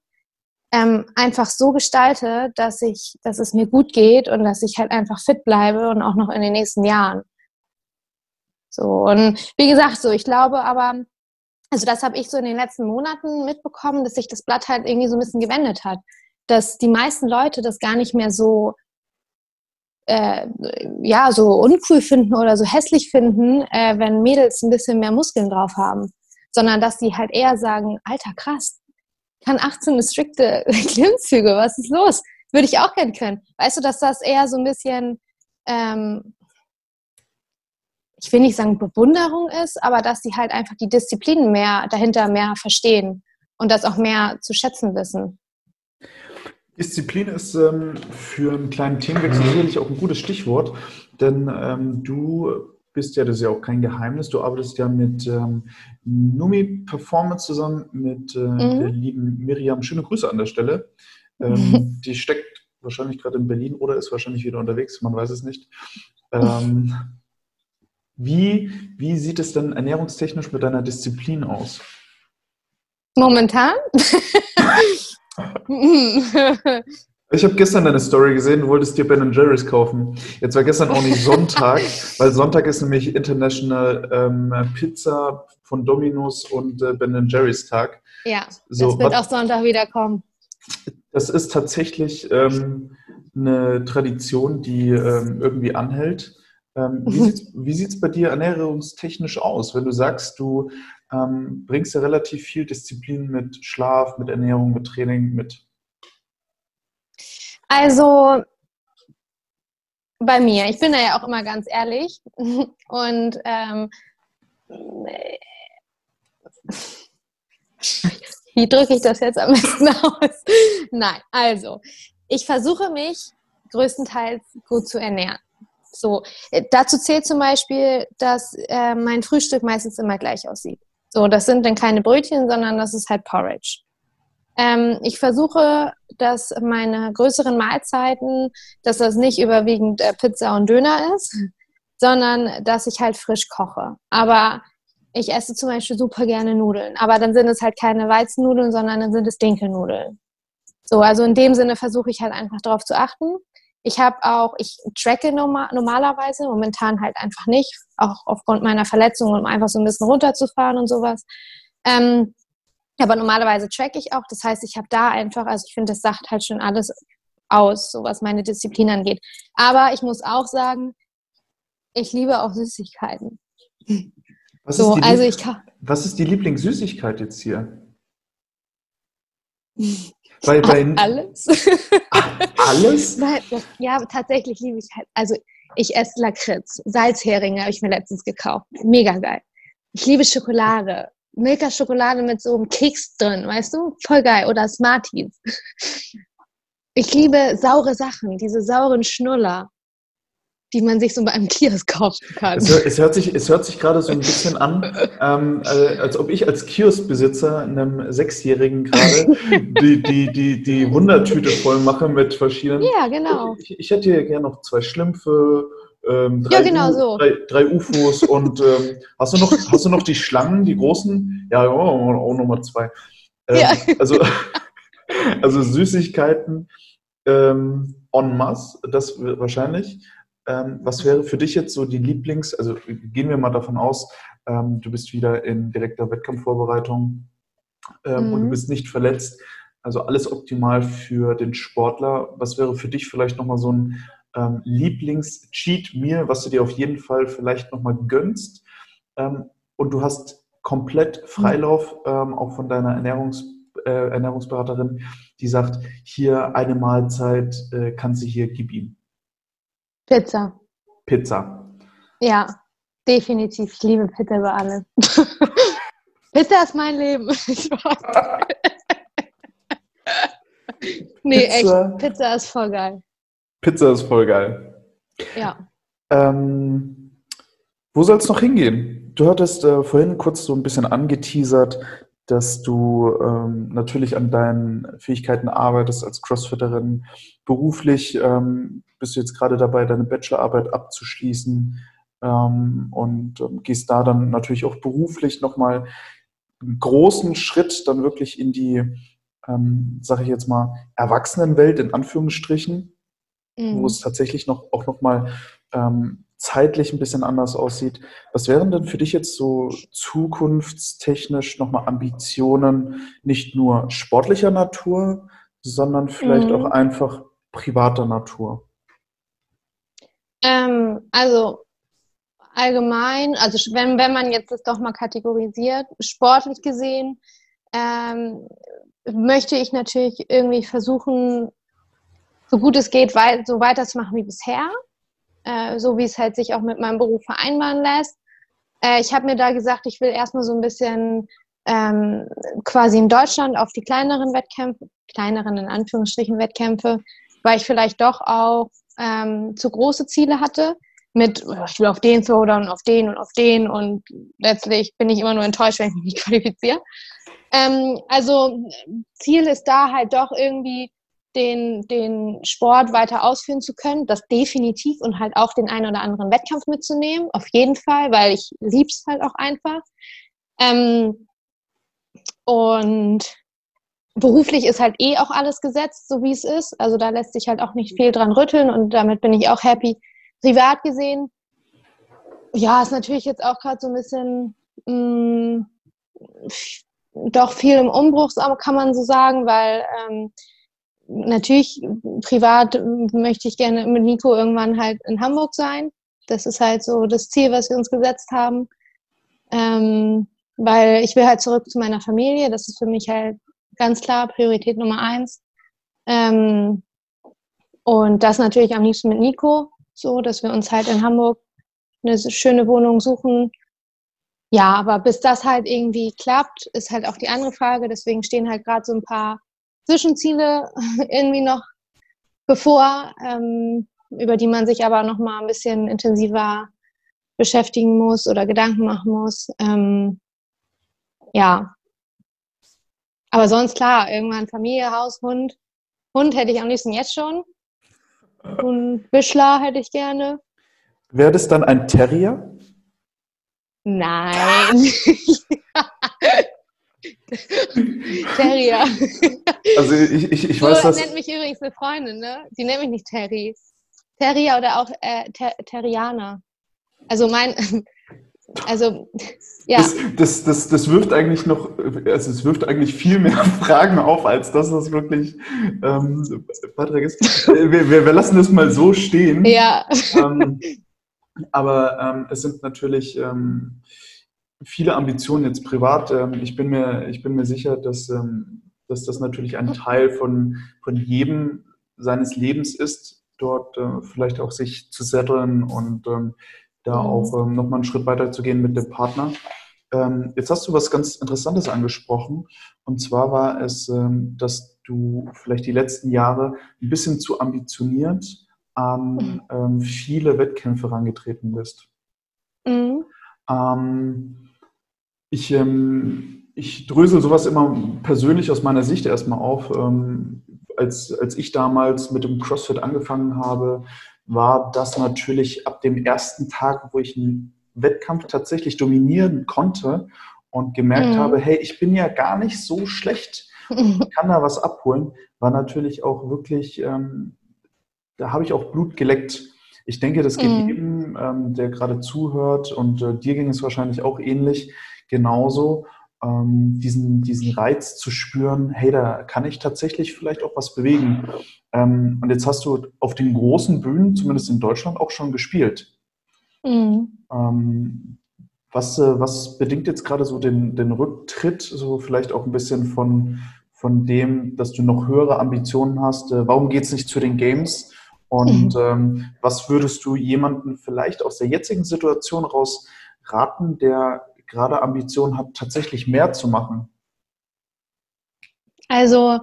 ähm, einfach so gestalte, dass ich, dass es mir gut geht und dass ich halt einfach fit bleibe und auch noch in den nächsten Jahren. So und wie gesagt, so ich glaube aber, also das habe ich so in den letzten Monaten mitbekommen, dass sich das Blatt halt irgendwie so ein bisschen gewendet hat, dass die meisten Leute das gar nicht mehr so äh, ja, so uncool finden oder so hässlich finden, äh, wenn Mädels ein bisschen mehr Muskeln drauf haben. Sondern dass die halt eher sagen, alter krass, kann 18 strikte Klimmzüge, was ist los? Würde ich auch gerne können. Weißt du, dass das eher so ein bisschen, ähm, ich will nicht sagen Bewunderung ist, aber dass sie halt einfach die Disziplinen mehr dahinter mehr verstehen und das auch mehr zu schätzen wissen. Disziplin ist ähm, für einen kleinen Themenwechsel sicherlich auch ein gutes Stichwort, denn ähm, du bist ja, das ist ja auch kein Geheimnis, du arbeitest ja mit ähm, Numi Performance zusammen, mit äh, mhm. der lieben Miriam. Schöne Grüße an der Stelle. Ähm, die steckt wahrscheinlich gerade in Berlin oder ist wahrscheinlich wieder unterwegs, man weiß es nicht. Ähm, wie, wie sieht es denn ernährungstechnisch mit deiner Disziplin aus? Momentan? Ich habe gestern deine Story gesehen, du wolltest dir Ben Jerry's kaufen. Jetzt war gestern auch nicht Sonntag, weil Sonntag ist nämlich International ähm, Pizza von Domino's und äh, Ben Jerry's Tag. Ja, so, das wird auch Sonntag wieder kommen. Das ist tatsächlich ähm, eine Tradition, die ähm, irgendwie anhält. Ähm, wie sieht es bei dir ernährungstechnisch aus, wenn du sagst, du ähm, bringst ja relativ viel Disziplin mit Schlaf, mit Ernährung, mit Training mit? Also bei mir, ich bin da ja auch immer ganz ehrlich und ähm, wie drücke ich das jetzt am besten aus? Nein, also ich versuche mich größtenteils gut zu ernähren. So, äh, dazu zählt zum Beispiel, dass äh, mein Frühstück meistens immer gleich aussieht. So, das sind dann keine Brötchen, sondern das ist halt Porridge. Ähm, ich versuche, dass meine größeren Mahlzeiten, dass das nicht überwiegend äh, Pizza und Döner ist, sondern dass ich halt frisch koche. Aber ich esse zum Beispiel super gerne Nudeln. Aber dann sind es halt keine Weizennudeln, sondern dann sind es Dinkelnudeln. So, also in dem Sinne versuche ich halt einfach darauf zu achten. Ich habe auch, ich tracke normal, normalerweise, momentan halt einfach nicht, auch aufgrund meiner Verletzung, um einfach so ein bisschen runterzufahren und sowas. Ähm, aber normalerweise track ich auch. Das heißt, ich habe da einfach, also ich finde, das sagt halt schon alles aus, so was meine Disziplin angeht. Aber ich muss auch sagen, ich liebe auch Süßigkeiten. Was, so, ist, die also ich was ist die Lieblingssüßigkeit jetzt hier? Bei, bei alles. alles? Nein, das, ja, tatsächlich liebe ich halt. Also ich esse Lakritz. Salzheringe habe ich mir letztens gekauft. Mega geil. Ich liebe Schokolade. Milka-Schokolade mit so einem Keks drin, weißt du? Voll geil. Oder Smarties. Ich liebe saure Sachen, diese sauren Schnuller die man sich so bei einem Kiosk kaufen kann. Es, es, hört, sich, es hört sich gerade so ein bisschen an, ähm, äh, als ob ich als Kioskbesitzer einem Sechsjährigen gerade die, die, die, die Wundertüte voll mache mit verschiedenen. Ja, genau. Ich, ich hätte hier gerne noch zwei Schlümpfe. Ähm, drei, ja, genau so. drei, drei UFOs und ähm, hast, du noch, hast du noch die Schlangen, die großen? Ja, oh, auch nochmal zwei. Ähm, ja. Also, also Süßigkeiten ähm, en masse, das wahrscheinlich. Ähm, was wäre für dich jetzt so die Lieblings-, also gehen wir mal davon aus, ähm, du bist wieder in direkter Wettkampfvorbereitung mhm. und du mhm. bist nicht verletzt. Also alles optimal für den Sportler. Was wäre für dich vielleicht nochmal so ein ähm, Lieblings-Cheat-Meal, was du dir auf jeden Fall vielleicht nochmal gönnst? Ähm, und du hast komplett Freilauf, ähm, auch von deiner Ernährungs äh, Ernährungsberaterin, die sagt, hier eine Mahlzeit äh, kannst du hier, gib ihm. Pizza. Pizza. Ja, definitiv. Ich liebe Pizza über alles. Pizza ist mein Leben. nee, Pizza. echt. Pizza ist voll geil. Pizza ist voll geil. Ja. Ähm, wo soll es noch hingehen? Du hattest äh, vorhin kurz so ein bisschen angeteasert, dass du ähm, natürlich an deinen Fähigkeiten arbeitest als Crossfitterin. Beruflich ähm, bist du jetzt gerade dabei, deine Bachelorarbeit abzuschließen ähm, und ähm, gehst da dann natürlich auch beruflich nochmal einen großen Schritt dann wirklich in die, ähm, sage ich jetzt mal, Erwachsenenwelt in Anführungsstrichen, mhm. wo es tatsächlich noch auch nochmal ähm, zeitlich ein bisschen anders aussieht. Was wären denn für dich jetzt so zukunftstechnisch nochmal Ambitionen, nicht nur sportlicher Natur, sondern vielleicht mhm. auch einfach privater Natur? Ähm, also allgemein, also wenn, wenn man jetzt das doch mal kategorisiert, sportlich gesehen, ähm, möchte ich natürlich irgendwie versuchen, so gut es geht, weit, so weiterzumachen wie bisher. Äh, so wie es halt sich auch mit meinem Beruf vereinbaren lässt. Äh, ich habe mir da gesagt, ich will erstmal so ein bisschen ähm, quasi in Deutschland auf die kleineren Wettkämpfe, kleineren in Anführungsstrichen Wettkämpfe, weil ich vielleicht doch auch ähm, zu große Ziele hatte mit, ich will auf den Throwdown und auf den und auf den und letztlich bin ich immer nur enttäuscht, wenn ich mich nicht qualifiziere. Ähm, also Ziel ist da halt doch irgendwie den, den Sport weiter ausführen zu können, das definitiv und halt auch den einen oder anderen Wettkampf mitzunehmen, auf jeden Fall, weil ich lieb's halt auch einfach. Ähm, und beruflich ist halt eh auch alles gesetzt, so wie es ist. Also da lässt sich halt auch nicht viel dran rütteln und damit bin ich auch happy. Privat gesehen, ja, ist natürlich jetzt auch gerade so ein bisschen mh, mm, doch viel im Umbruch, kann man so sagen, weil ähm, natürlich, privat möchte ich gerne mit Nico irgendwann halt in Hamburg sein. Das ist halt so das Ziel, was wir uns gesetzt haben. Ähm, weil ich will halt zurück zu meiner Familie. Das ist für mich halt ganz klar Priorität Nummer eins. Ähm, und das natürlich am liebsten mit Nico, so dass wir uns halt in Hamburg eine schöne Wohnung suchen. Ja, aber bis das halt irgendwie klappt, ist halt auch die andere Frage. Deswegen stehen halt gerade so ein paar Zwischenziele irgendwie noch bevor, ähm, über die man sich aber noch mal ein bisschen intensiver beschäftigen muss oder Gedanken machen muss. Ähm, ja, Aber sonst klar, irgendwann Familie, Haus, Hund. Hund hätte ich am liebsten jetzt schon. Und Bischler hätte ich gerne. Wäre das dann ein Terrier? Nein. Terrier. Also ich, ich, ich so weiß, dass... nennt mich übrigens eine Freundin, ne? Die nennt mich nicht Terry. Terrier oder auch äh, Ter Terrianer. Also mein, also ja. Das, das, das, das wirft eigentlich noch, also es wirft eigentlich viel mehr Fragen auf, als dass das wirklich ähm, Beitrag ist. Wir, wir, wir lassen das mal so stehen. Ja. Ähm, aber ähm, es sind natürlich ähm, viele Ambitionen jetzt privat. Ähm, ich, bin mir, ich bin mir sicher, dass, ähm, dass das natürlich ein Teil von, von jedem seines Lebens ist, dort äh, vielleicht auch sich zu setteln und ähm, da auch ähm, nochmal einen Schritt weiter zu gehen mit dem Partner. Jetzt hast du was ganz Interessantes angesprochen. Und zwar war es, dass du vielleicht die letzten Jahre ein bisschen zu ambitioniert an ähm, viele Wettkämpfe herangetreten bist. Mhm. Ähm, ich, ähm, ich drösel sowas immer persönlich aus meiner Sicht erstmal auf. Ähm, als, als ich damals mit dem CrossFit angefangen habe, war das natürlich ab dem ersten Tag, wo ich einen Wettkampf tatsächlich dominieren konnte und gemerkt Mhm. habe, hey, ich bin ja gar nicht so schlecht, ich kann da was abholen, war natürlich auch wirklich, ähm, da habe ich auch Blut geleckt. Ich denke, das geht Mhm. jedem, ähm, der gerade zuhört und äh, dir ging es wahrscheinlich auch ähnlich, genauso, ähm, diesen, diesen Reiz zu spüren, hey, da kann ich tatsächlich vielleicht auch was bewegen. Ähm, und jetzt hast du auf den großen Bühnen, zumindest in Deutschland, auch schon gespielt. Mhm. Ähm, was, äh, was bedingt jetzt gerade so den, den Rücktritt, so vielleicht auch ein bisschen von, von dem, dass du noch höhere Ambitionen hast? Äh, warum geht es nicht zu den Games? Und ähm, was würdest du jemanden vielleicht aus der jetzigen Situation raus raten, der gerade Ambitionen hat, tatsächlich mehr zu machen? Also,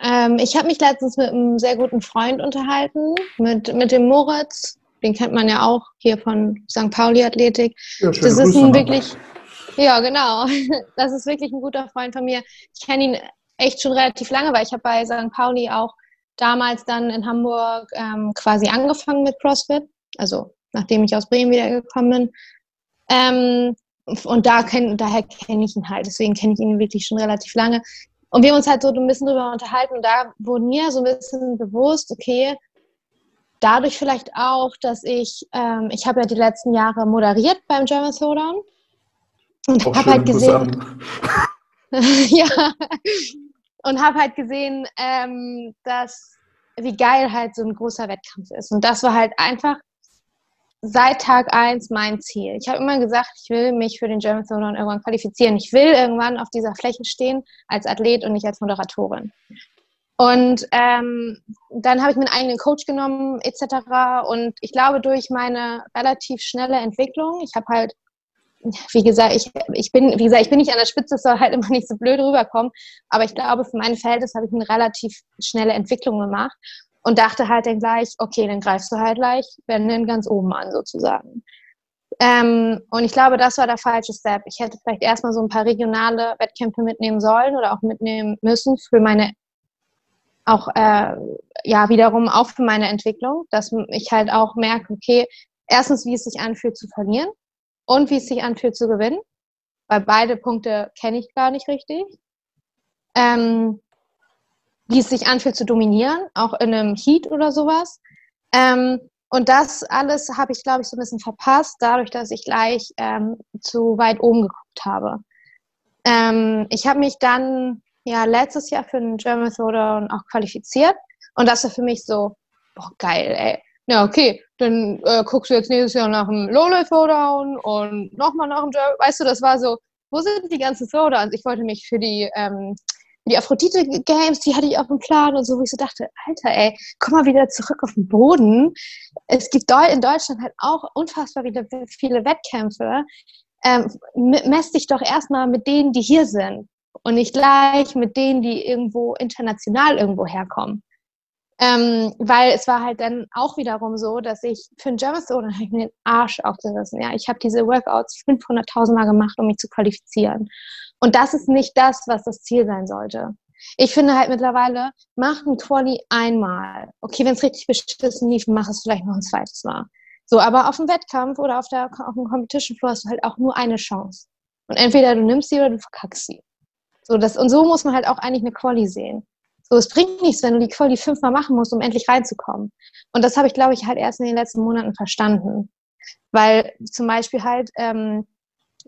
ähm, ich habe mich letztens mit einem sehr guten Freund unterhalten, mit, mit dem Moritz. Den kennt man ja auch hier von St. Pauli Athletik. Ja, Das ist Grüße, ein wirklich, ja, genau. Das ist wirklich ein guter Freund von mir. Ich kenne ihn echt schon relativ lange, weil ich habe bei St. Pauli auch damals dann in Hamburg ähm, quasi angefangen mit CrossFit. Also nachdem ich aus Bremen wiedergekommen bin. Ähm, und da kenn, daher kenne ich ihn halt. Deswegen kenne ich ihn wirklich schon relativ lange. Und wir haben uns halt so ein bisschen drüber unterhalten. Und da wurde mir so ein bisschen bewusst, okay, dadurch vielleicht auch, dass ich, ähm, ich habe ja die letzten Jahre moderiert beim German Throwdown und habe halt gesehen, ja, und habe halt gesehen, ähm, dass wie geil halt so ein großer Wettkampf ist. Und das war halt einfach seit Tag eins mein Ziel. Ich habe immer gesagt, ich will mich für den German Throwdown irgendwann qualifizieren. Ich will irgendwann auf dieser Fläche stehen als Athlet und nicht als Moderatorin. Und ähm, dann habe ich mir einen eigenen Coach genommen etc. Und ich glaube, durch meine relativ schnelle Entwicklung, ich habe halt, wie gesagt, ich, ich bin, wie gesagt, ich bin nicht an der Spitze, es soll halt immer nicht so blöd rüberkommen. Aber ich glaube, für meine Verhältnisse habe ich eine relativ schnelle Entwicklung gemacht und dachte halt dann gleich, okay, dann greifst du halt gleich, wenn dann ganz oben an sozusagen. Ähm, und ich glaube, das war der falsche Step. Ich hätte vielleicht erstmal so ein paar regionale Wettkämpfe mitnehmen sollen oder auch mitnehmen müssen für meine auch äh, ja wiederum auch für meine Entwicklung, dass ich halt auch merke, okay, erstens, wie es sich anfühlt zu verlieren und wie es sich anfühlt zu gewinnen, weil beide Punkte kenne ich gar nicht richtig. Ähm, wie es sich anfühlt zu dominieren, auch in einem Heat oder sowas. Ähm, und das alles habe ich, glaube ich, so ein bisschen verpasst, dadurch, dass ich gleich ähm, zu weit oben geguckt habe. Ähm, ich habe mich dann ja letztes Jahr für den German Throwdown auch qualifiziert und das war für mich so, boah, geil, ey. Ja, okay, dann äh, guckst du jetzt nächstes Jahr nach dem Lowlight Throwdown und nochmal nach dem German, weißt du, das war so, wo sind die ganzen Throwdowns? Ich wollte mich für die ähm, die Aphrodite Games, die hatte ich auf dem Plan und so, wo ich so dachte, Alter, ey, komm mal wieder zurück auf den Boden. Es gibt in Deutschland halt auch unfassbar wieder viele Wettkämpfe. Ähm, mess dich doch erstmal mit denen, die hier sind und nicht gleich mit denen, die irgendwo international irgendwo herkommen. Ähm, weil es war halt dann auch wiederum so, dass ich für den German Throne habe ich mir den Arsch aufgerissen. Ja, ich habe diese Workouts 500.000 Mal gemacht, um mich zu qualifizieren. Und das ist nicht das, was das Ziel sein sollte. Ich finde halt mittlerweile, mach ein Quali einmal. Okay, wenn es richtig beschissen lief, mach es vielleicht noch ein zweites Mal. So, aber auf dem Wettkampf oder auf, der, auf dem Competition Floor hast du halt auch nur eine Chance. Und entweder du nimmst sie oder du verkackst sie. So, das, und so muss man halt auch eigentlich eine Quali sehen. So, es bringt nichts, wenn du die Quali fünfmal machen musst, um endlich reinzukommen. Und das habe ich, glaube ich, halt erst in den letzten Monaten verstanden. Weil zum Beispiel halt ähm,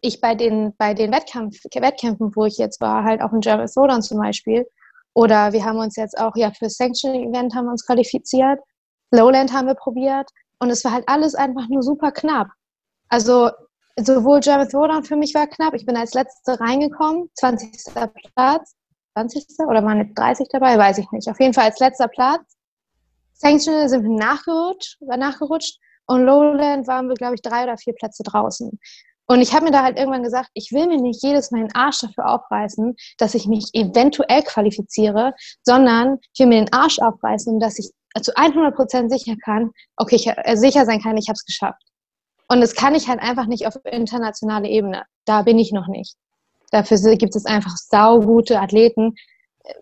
ich bei den, bei den Wettkampf, Wettkämpfen, wo ich jetzt war, halt auch in German Throwdown zum Beispiel, oder wir haben uns jetzt auch, ja, für Sanctioning Event haben wir uns qualifiziert, Lowland haben wir probiert und es war halt alles einfach nur super knapp. Also sowohl German Throwdown für mich war knapp, ich bin als Letzte reingekommen, 20. Platz, 20. oder waren jetzt 30 dabei, weiß ich nicht. Auf jeden Fall als letzter Platz. Sanctional sind wir nachgerutscht, war nachgerutscht und Lowland waren wir, glaube ich, drei oder vier Plätze draußen. Und ich habe mir da halt irgendwann gesagt, ich will mir nicht jedes Mal den Arsch dafür aufreißen, dass ich mich eventuell qualifiziere, sondern ich will mir den Arsch aufreißen, dass ich zu 100% sicher kann, okay, ich, äh, sicher sein kann, ich habe es geschafft. Und das kann ich halt einfach nicht auf internationaler Ebene. Da bin ich noch nicht. Dafür gibt es einfach saugute Athleten,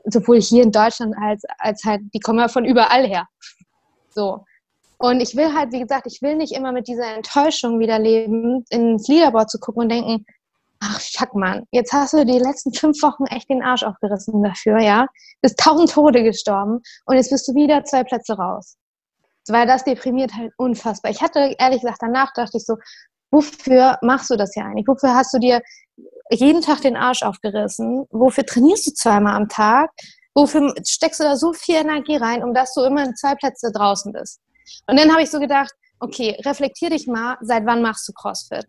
sowohl hier in Deutschland als, als halt, die kommen ja von überall her. So. Und ich will halt, wie gesagt, ich will nicht immer mit dieser Enttäuschung wieder leben, ins Leaderboard zu gucken und denken, ach fuck man, jetzt hast du die letzten fünf Wochen echt den Arsch aufgerissen dafür, ja, bist tausend Tode gestorben und jetzt bist du wieder zwei Plätze raus. Weil das deprimiert halt unfassbar. Ich hatte ehrlich gesagt danach dachte ich so, wofür machst du das hier eigentlich? Wofür hast du dir jeden Tag den Arsch aufgerissen? Wofür trainierst du zweimal am Tag? Wofür steckst du da so viel Energie rein, um dass du immer in zwei Plätze draußen bist? Und dann habe ich so gedacht, okay, reflektier dich mal, seit wann machst du CrossFit?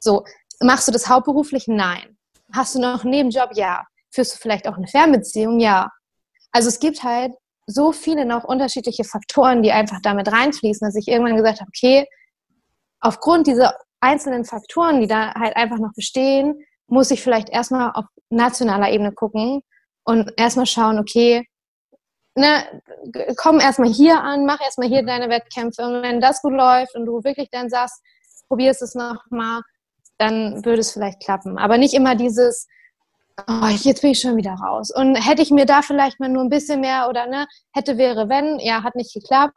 So, machst du das hauptberuflich? Nein. Hast du noch einen Nebenjob? Ja. Führst du vielleicht auch eine Fernbeziehung? Ja. Also es gibt halt so viele noch unterschiedliche Faktoren, die einfach damit reinfließen, dass ich irgendwann gesagt habe, okay, aufgrund dieser einzelnen Faktoren, die da halt einfach noch bestehen, muss ich vielleicht erstmal auf nationaler Ebene gucken und erstmal schauen, okay, ne, komm erstmal hier an, mach erstmal hier deine Wettkämpfe und wenn das gut läuft und du wirklich dann sagst, probierst es nochmal, dann würde es vielleicht klappen. Aber nicht immer dieses, oh, jetzt bin ich schon wieder raus. Und hätte ich mir da vielleicht mal nur ein bisschen mehr oder ne, hätte, wäre, wenn, ja, hat nicht geklappt.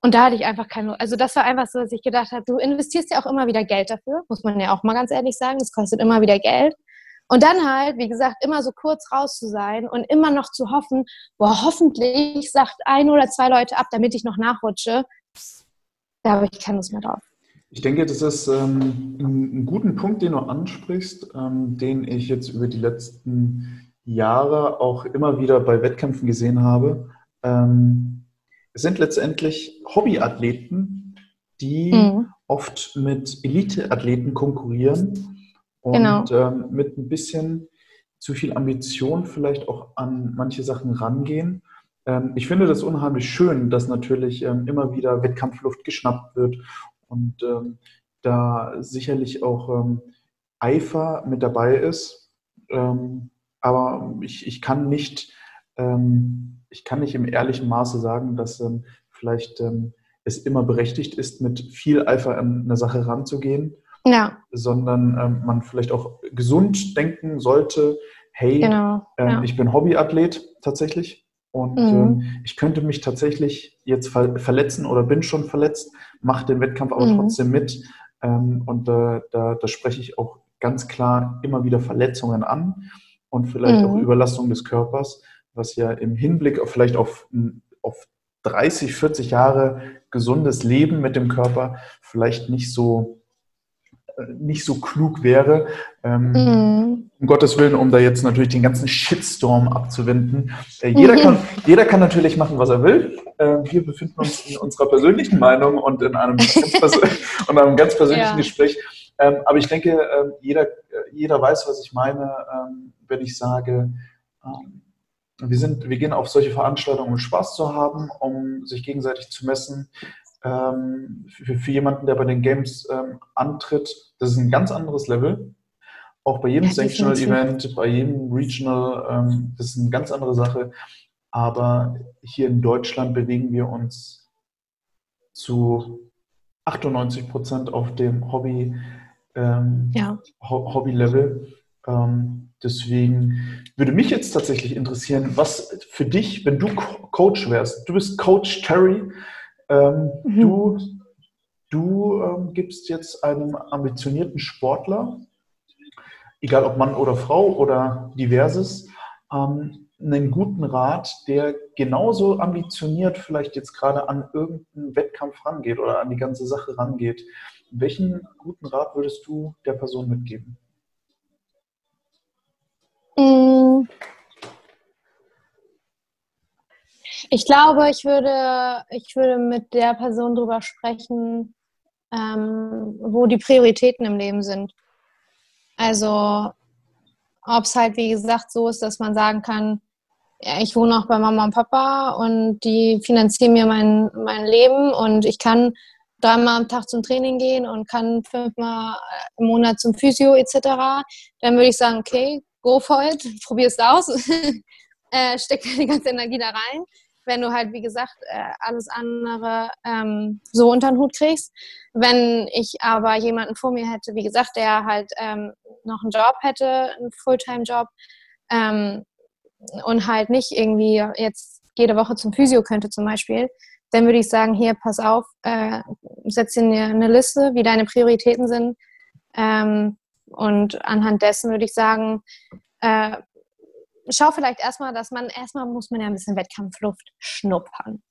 Und da hatte ich einfach keine, also das war einfach so, dass ich gedacht habe, du investierst ja auch immer wieder Geld dafür, muss man ja auch mal ganz ehrlich sagen, das kostet immer wieder Geld. Und dann halt, wie gesagt, immer so kurz raus zu sein und immer noch zu hoffen, boah, hoffentlich sagt ein oder zwei Leute ab, damit ich noch nachrutsche. Da habe ich keine Lust mehr drauf. Ich denke, das ist ähm, ein, ein guter Punkt, den du ansprichst, ähm, den ich jetzt über die letzten Jahre auch immer wieder bei Wettkämpfen gesehen habe. Ähm, es sind letztendlich Hobbyathleten, die mhm. oft mit Eliteathleten konkurrieren und genau. ähm, mit ein bisschen zu viel Ambition vielleicht auch an manche Sachen rangehen. Ähm, ich finde das unheimlich schön, dass natürlich ähm, immer wieder Wettkampfluft geschnappt wird und ähm, da sicherlich auch ähm, Eifer mit dabei ist. Ähm, aber ich, ich kann nicht, ich kann nicht im ehrlichen Maße sagen, dass vielleicht es immer berechtigt ist, mit viel Eifer an eine Sache ranzugehen ja. sondern ähm, man vielleicht auch gesund denken sollte, hey, genau. ähm, ja. ich bin Hobbyathlet tatsächlich und mhm. ähm, ich könnte mich tatsächlich jetzt ver verletzen oder bin schon verletzt, mache den Wettkampf aber mhm. trotzdem mit ähm, und äh, da, da spreche ich auch ganz klar immer wieder Verletzungen an und vielleicht mhm. auch Überlastung des Körpers, was ja im Hinblick auf vielleicht auf, auf 30, 40 Jahre gesundes Leben mit dem Körper vielleicht nicht so nicht so klug wäre. Ähm, mhm. Um Gottes Willen, um da jetzt natürlich den ganzen Shitstorm abzuwenden. Äh, jeder, mhm. kann, jeder kann natürlich machen, was er will. Äh, wir befinden uns in unserer persönlichen Meinung und in einem ganz, und einem ganz persönlichen ja. Gespräch. Ähm, aber ich denke, äh, jeder, jeder weiß, was ich meine, ähm, wenn ich sage, ähm, wir, sind, wir gehen auf solche Veranstaltungen, um Spaß zu haben, um sich gegenseitig zu messen, ähm, für, für, jemanden, der bei den Games ähm, antritt, das ist ein ganz anderes Level. Auch bei jedem ja, Sanctional Event, bei jedem Regional, ähm, das ist eine ganz andere Sache. Aber hier in Deutschland bewegen wir uns zu 98 Prozent auf dem Hobby, ähm, ja. Hobby-Level. Ähm, deswegen würde mich jetzt tatsächlich interessieren, was für dich, wenn du Coach wärst, du bist Coach Terry, ähm, mhm. du, du ähm, gibst jetzt einem ambitionierten Sportler, egal ob Mann oder Frau oder diverses, ähm, einen guten Rat, der genauso ambitioniert vielleicht jetzt gerade an irgendeinen Wettkampf rangeht oder an die ganze Sache rangeht. Welchen guten Rat würdest du der Person mitgeben? Mm. Ich glaube, ich würde, ich würde mit der Person darüber sprechen, ähm, wo die Prioritäten im Leben sind. Also, ob es halt, wie gesagt, so ist, dass man sagen kann, ja, ich wohne auch bei Mama und Papa und die finanzieren mir mein, mein Leben und ich kann dreimal am Tag zum Training gehen und kann fünfmal im Monat zum Physio etc., dann würde ich sagen, okay, go for it, probier es aus, äh, steck die ganze Energie da rein. Wenn du halt, wie gesagt, äh, alles andere ähm, so unter den Hut kriegst. Wenn ich aber jemanden vor mir hätte, wie gesagt, der halt ähm, noch einen Job hätte, einen Fulltime-Job, ähm, und halt nicht irgendwie jetzt jede Woche zum Physio könnte zum Beispiel, dann würde ich sagen, hier, pass auf, äh, setz dir eine Liste, wie deine Prioritäten sind. Ähm, und anhand dessen würde ich sagen, äh, schau vielleicht erstmal, dass man, erstmal muss man ja ein bisschen Wettkampfluft schnuppern.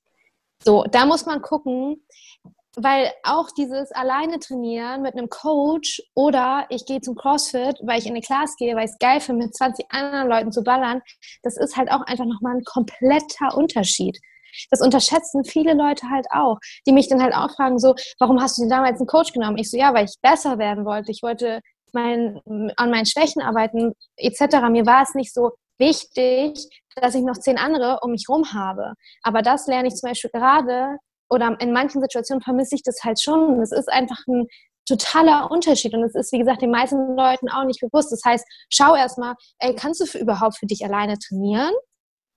So, da muss man gucken, weil auch dieses alleine trainieren mit einem Coach oder ich gehe zum CrossFit, weil ich in eine Class gehe, weil ich es geil finde, mit 20 anderen Leuten zu ballern, das ist halt auch einfach nochmal ein kompletter Unterschied. Das unterschätzen viele Leute halt auch, die mich dann halt auch fragen, so, warum hast du dir damals einen Coach genommen? Ich so, ja, weil ich besser werden wollte. Ich wollte mein, an meinen Schwächen arbeiten, etc. Mir war es nicht so wichtig, dass ich noch zehn andere um mich rum habe. Aber das lerne ich zum Beispiel gerade oder in manchen Situationen vermisse ich das halt schon. Es ist einfach ein totaler Unterschied und es ist, wie gesagt, den meisten Leuten auch nicht bewusst. Das heißt, schau erstmal, ey, kannst du für, überhaupt für dich alleine trainieren?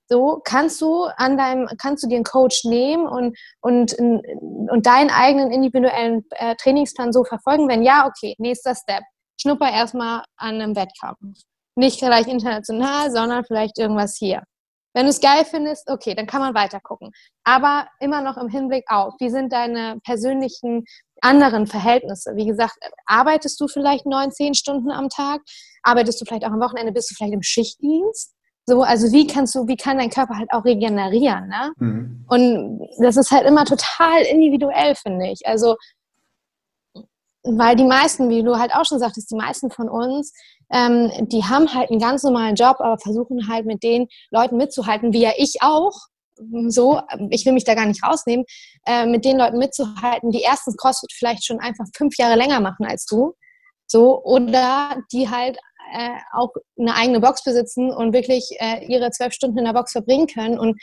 So, kannst du an deinem, kannst du dir einen Coach nehmen und, und, und deinen eigenen individuellen äh, Trainingsplan so verfolgen? Wenn ja, okay, nächster Step. Schnupper erstmal an einem Wettkampf. Nicht vielleicht international, sondern vielleicht irgendwas hier. Wenn du es geil findest, okay, dann kann man weiter gucken. Aber immer noch im Hinblick auf, wie sind deine persönlichen anderen Verhältnisse? Wie gesagt, arbeitest du vielleicht neun, zehn Stunden am Tag? Arbeitest du vielleicht auch am Wochenende? Bist du vielleicht im Schichtdienst? So, also wie kannst du, wie kann dein Körper halt auch regenerieren? Ne? Mhm. Und das ist halt immer total individuell, finde ich. Also weil die meisten, wie du halt auch schon sagtest, die meisten von uns, ähm, die haben halt einen ganz normalen Job, aber versuchen halt mit den Leuten mitzuhalten, wie ja ich auch. So, ich will mich da gar nicht rausnehmen, äh, mit den Leuten mitzuhalten, die erstens CrossFit vielleicht schon einfach fünf Jahre länger machen als du. So, oder die halt äh, auch eine eigene Box besitzen und wirklich äh, ihre zwölf Stunden in der Box verbringen können und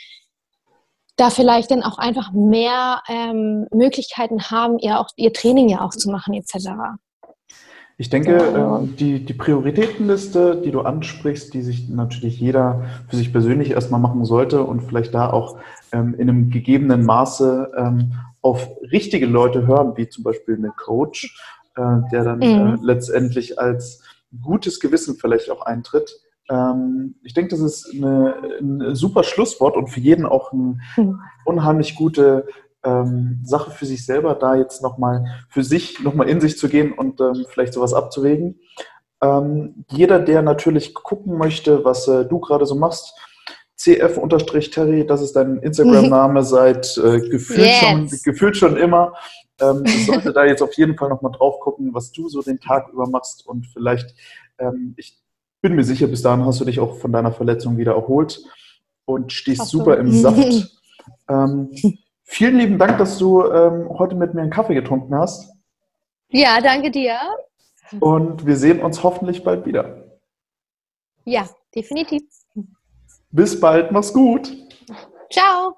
da vielleicht dann auch einfach mehr ähm, Möglichkeiten haben, ihr, auch, ihr Training ja auch zu machen etc. Ich denke, äh, die, die Prioritätenliste, die du ansprichst, die sich natürlich jeder für sich persönlich erstmal machen sollte und vielleicht da auch ähm, in einem gegebenen Maße ähm, auf richtige Leute hören, wie zum Beispiel einen Coach, äh, der dann äh, mhm. letztendlich als gutes Gewissen vielleicht auch eintritt. Ähm, ich denke, das ist eine, ein super Schlusswort und für jeden auch eine mhm. unheimlich gute ähm, Sache für sich selber, da jetzt nochmal für sich nochmal in sich zu gehen und ähm, vielleicht sowas abzuwägen. Ähm, jeder, der natürlich gucken möchte, was äh, du gerade so machst, cf-terry, das ist dein Instagram-Name seit äh, gefühlt, yes. schon, gefühlt schon immer. Ähm, sollte da jetzt auf jeden Fall nochmal drauf gucken, was du so den Tag über machst und vielleicht, ähm, ich bin mir sicher, bis dahin hast du dich auch von deiner Verletzung wieder erholt und stehst so. super im Saft. Ähm, vielen lieben Dank, dass du ähm, heute mit mir einen Kaffee getrunken hast. Ja, danke dir. Und wir sehen uns hoffentlich bald wieder. Ja, definitiv. Bis bald, mach's gut. Ciao.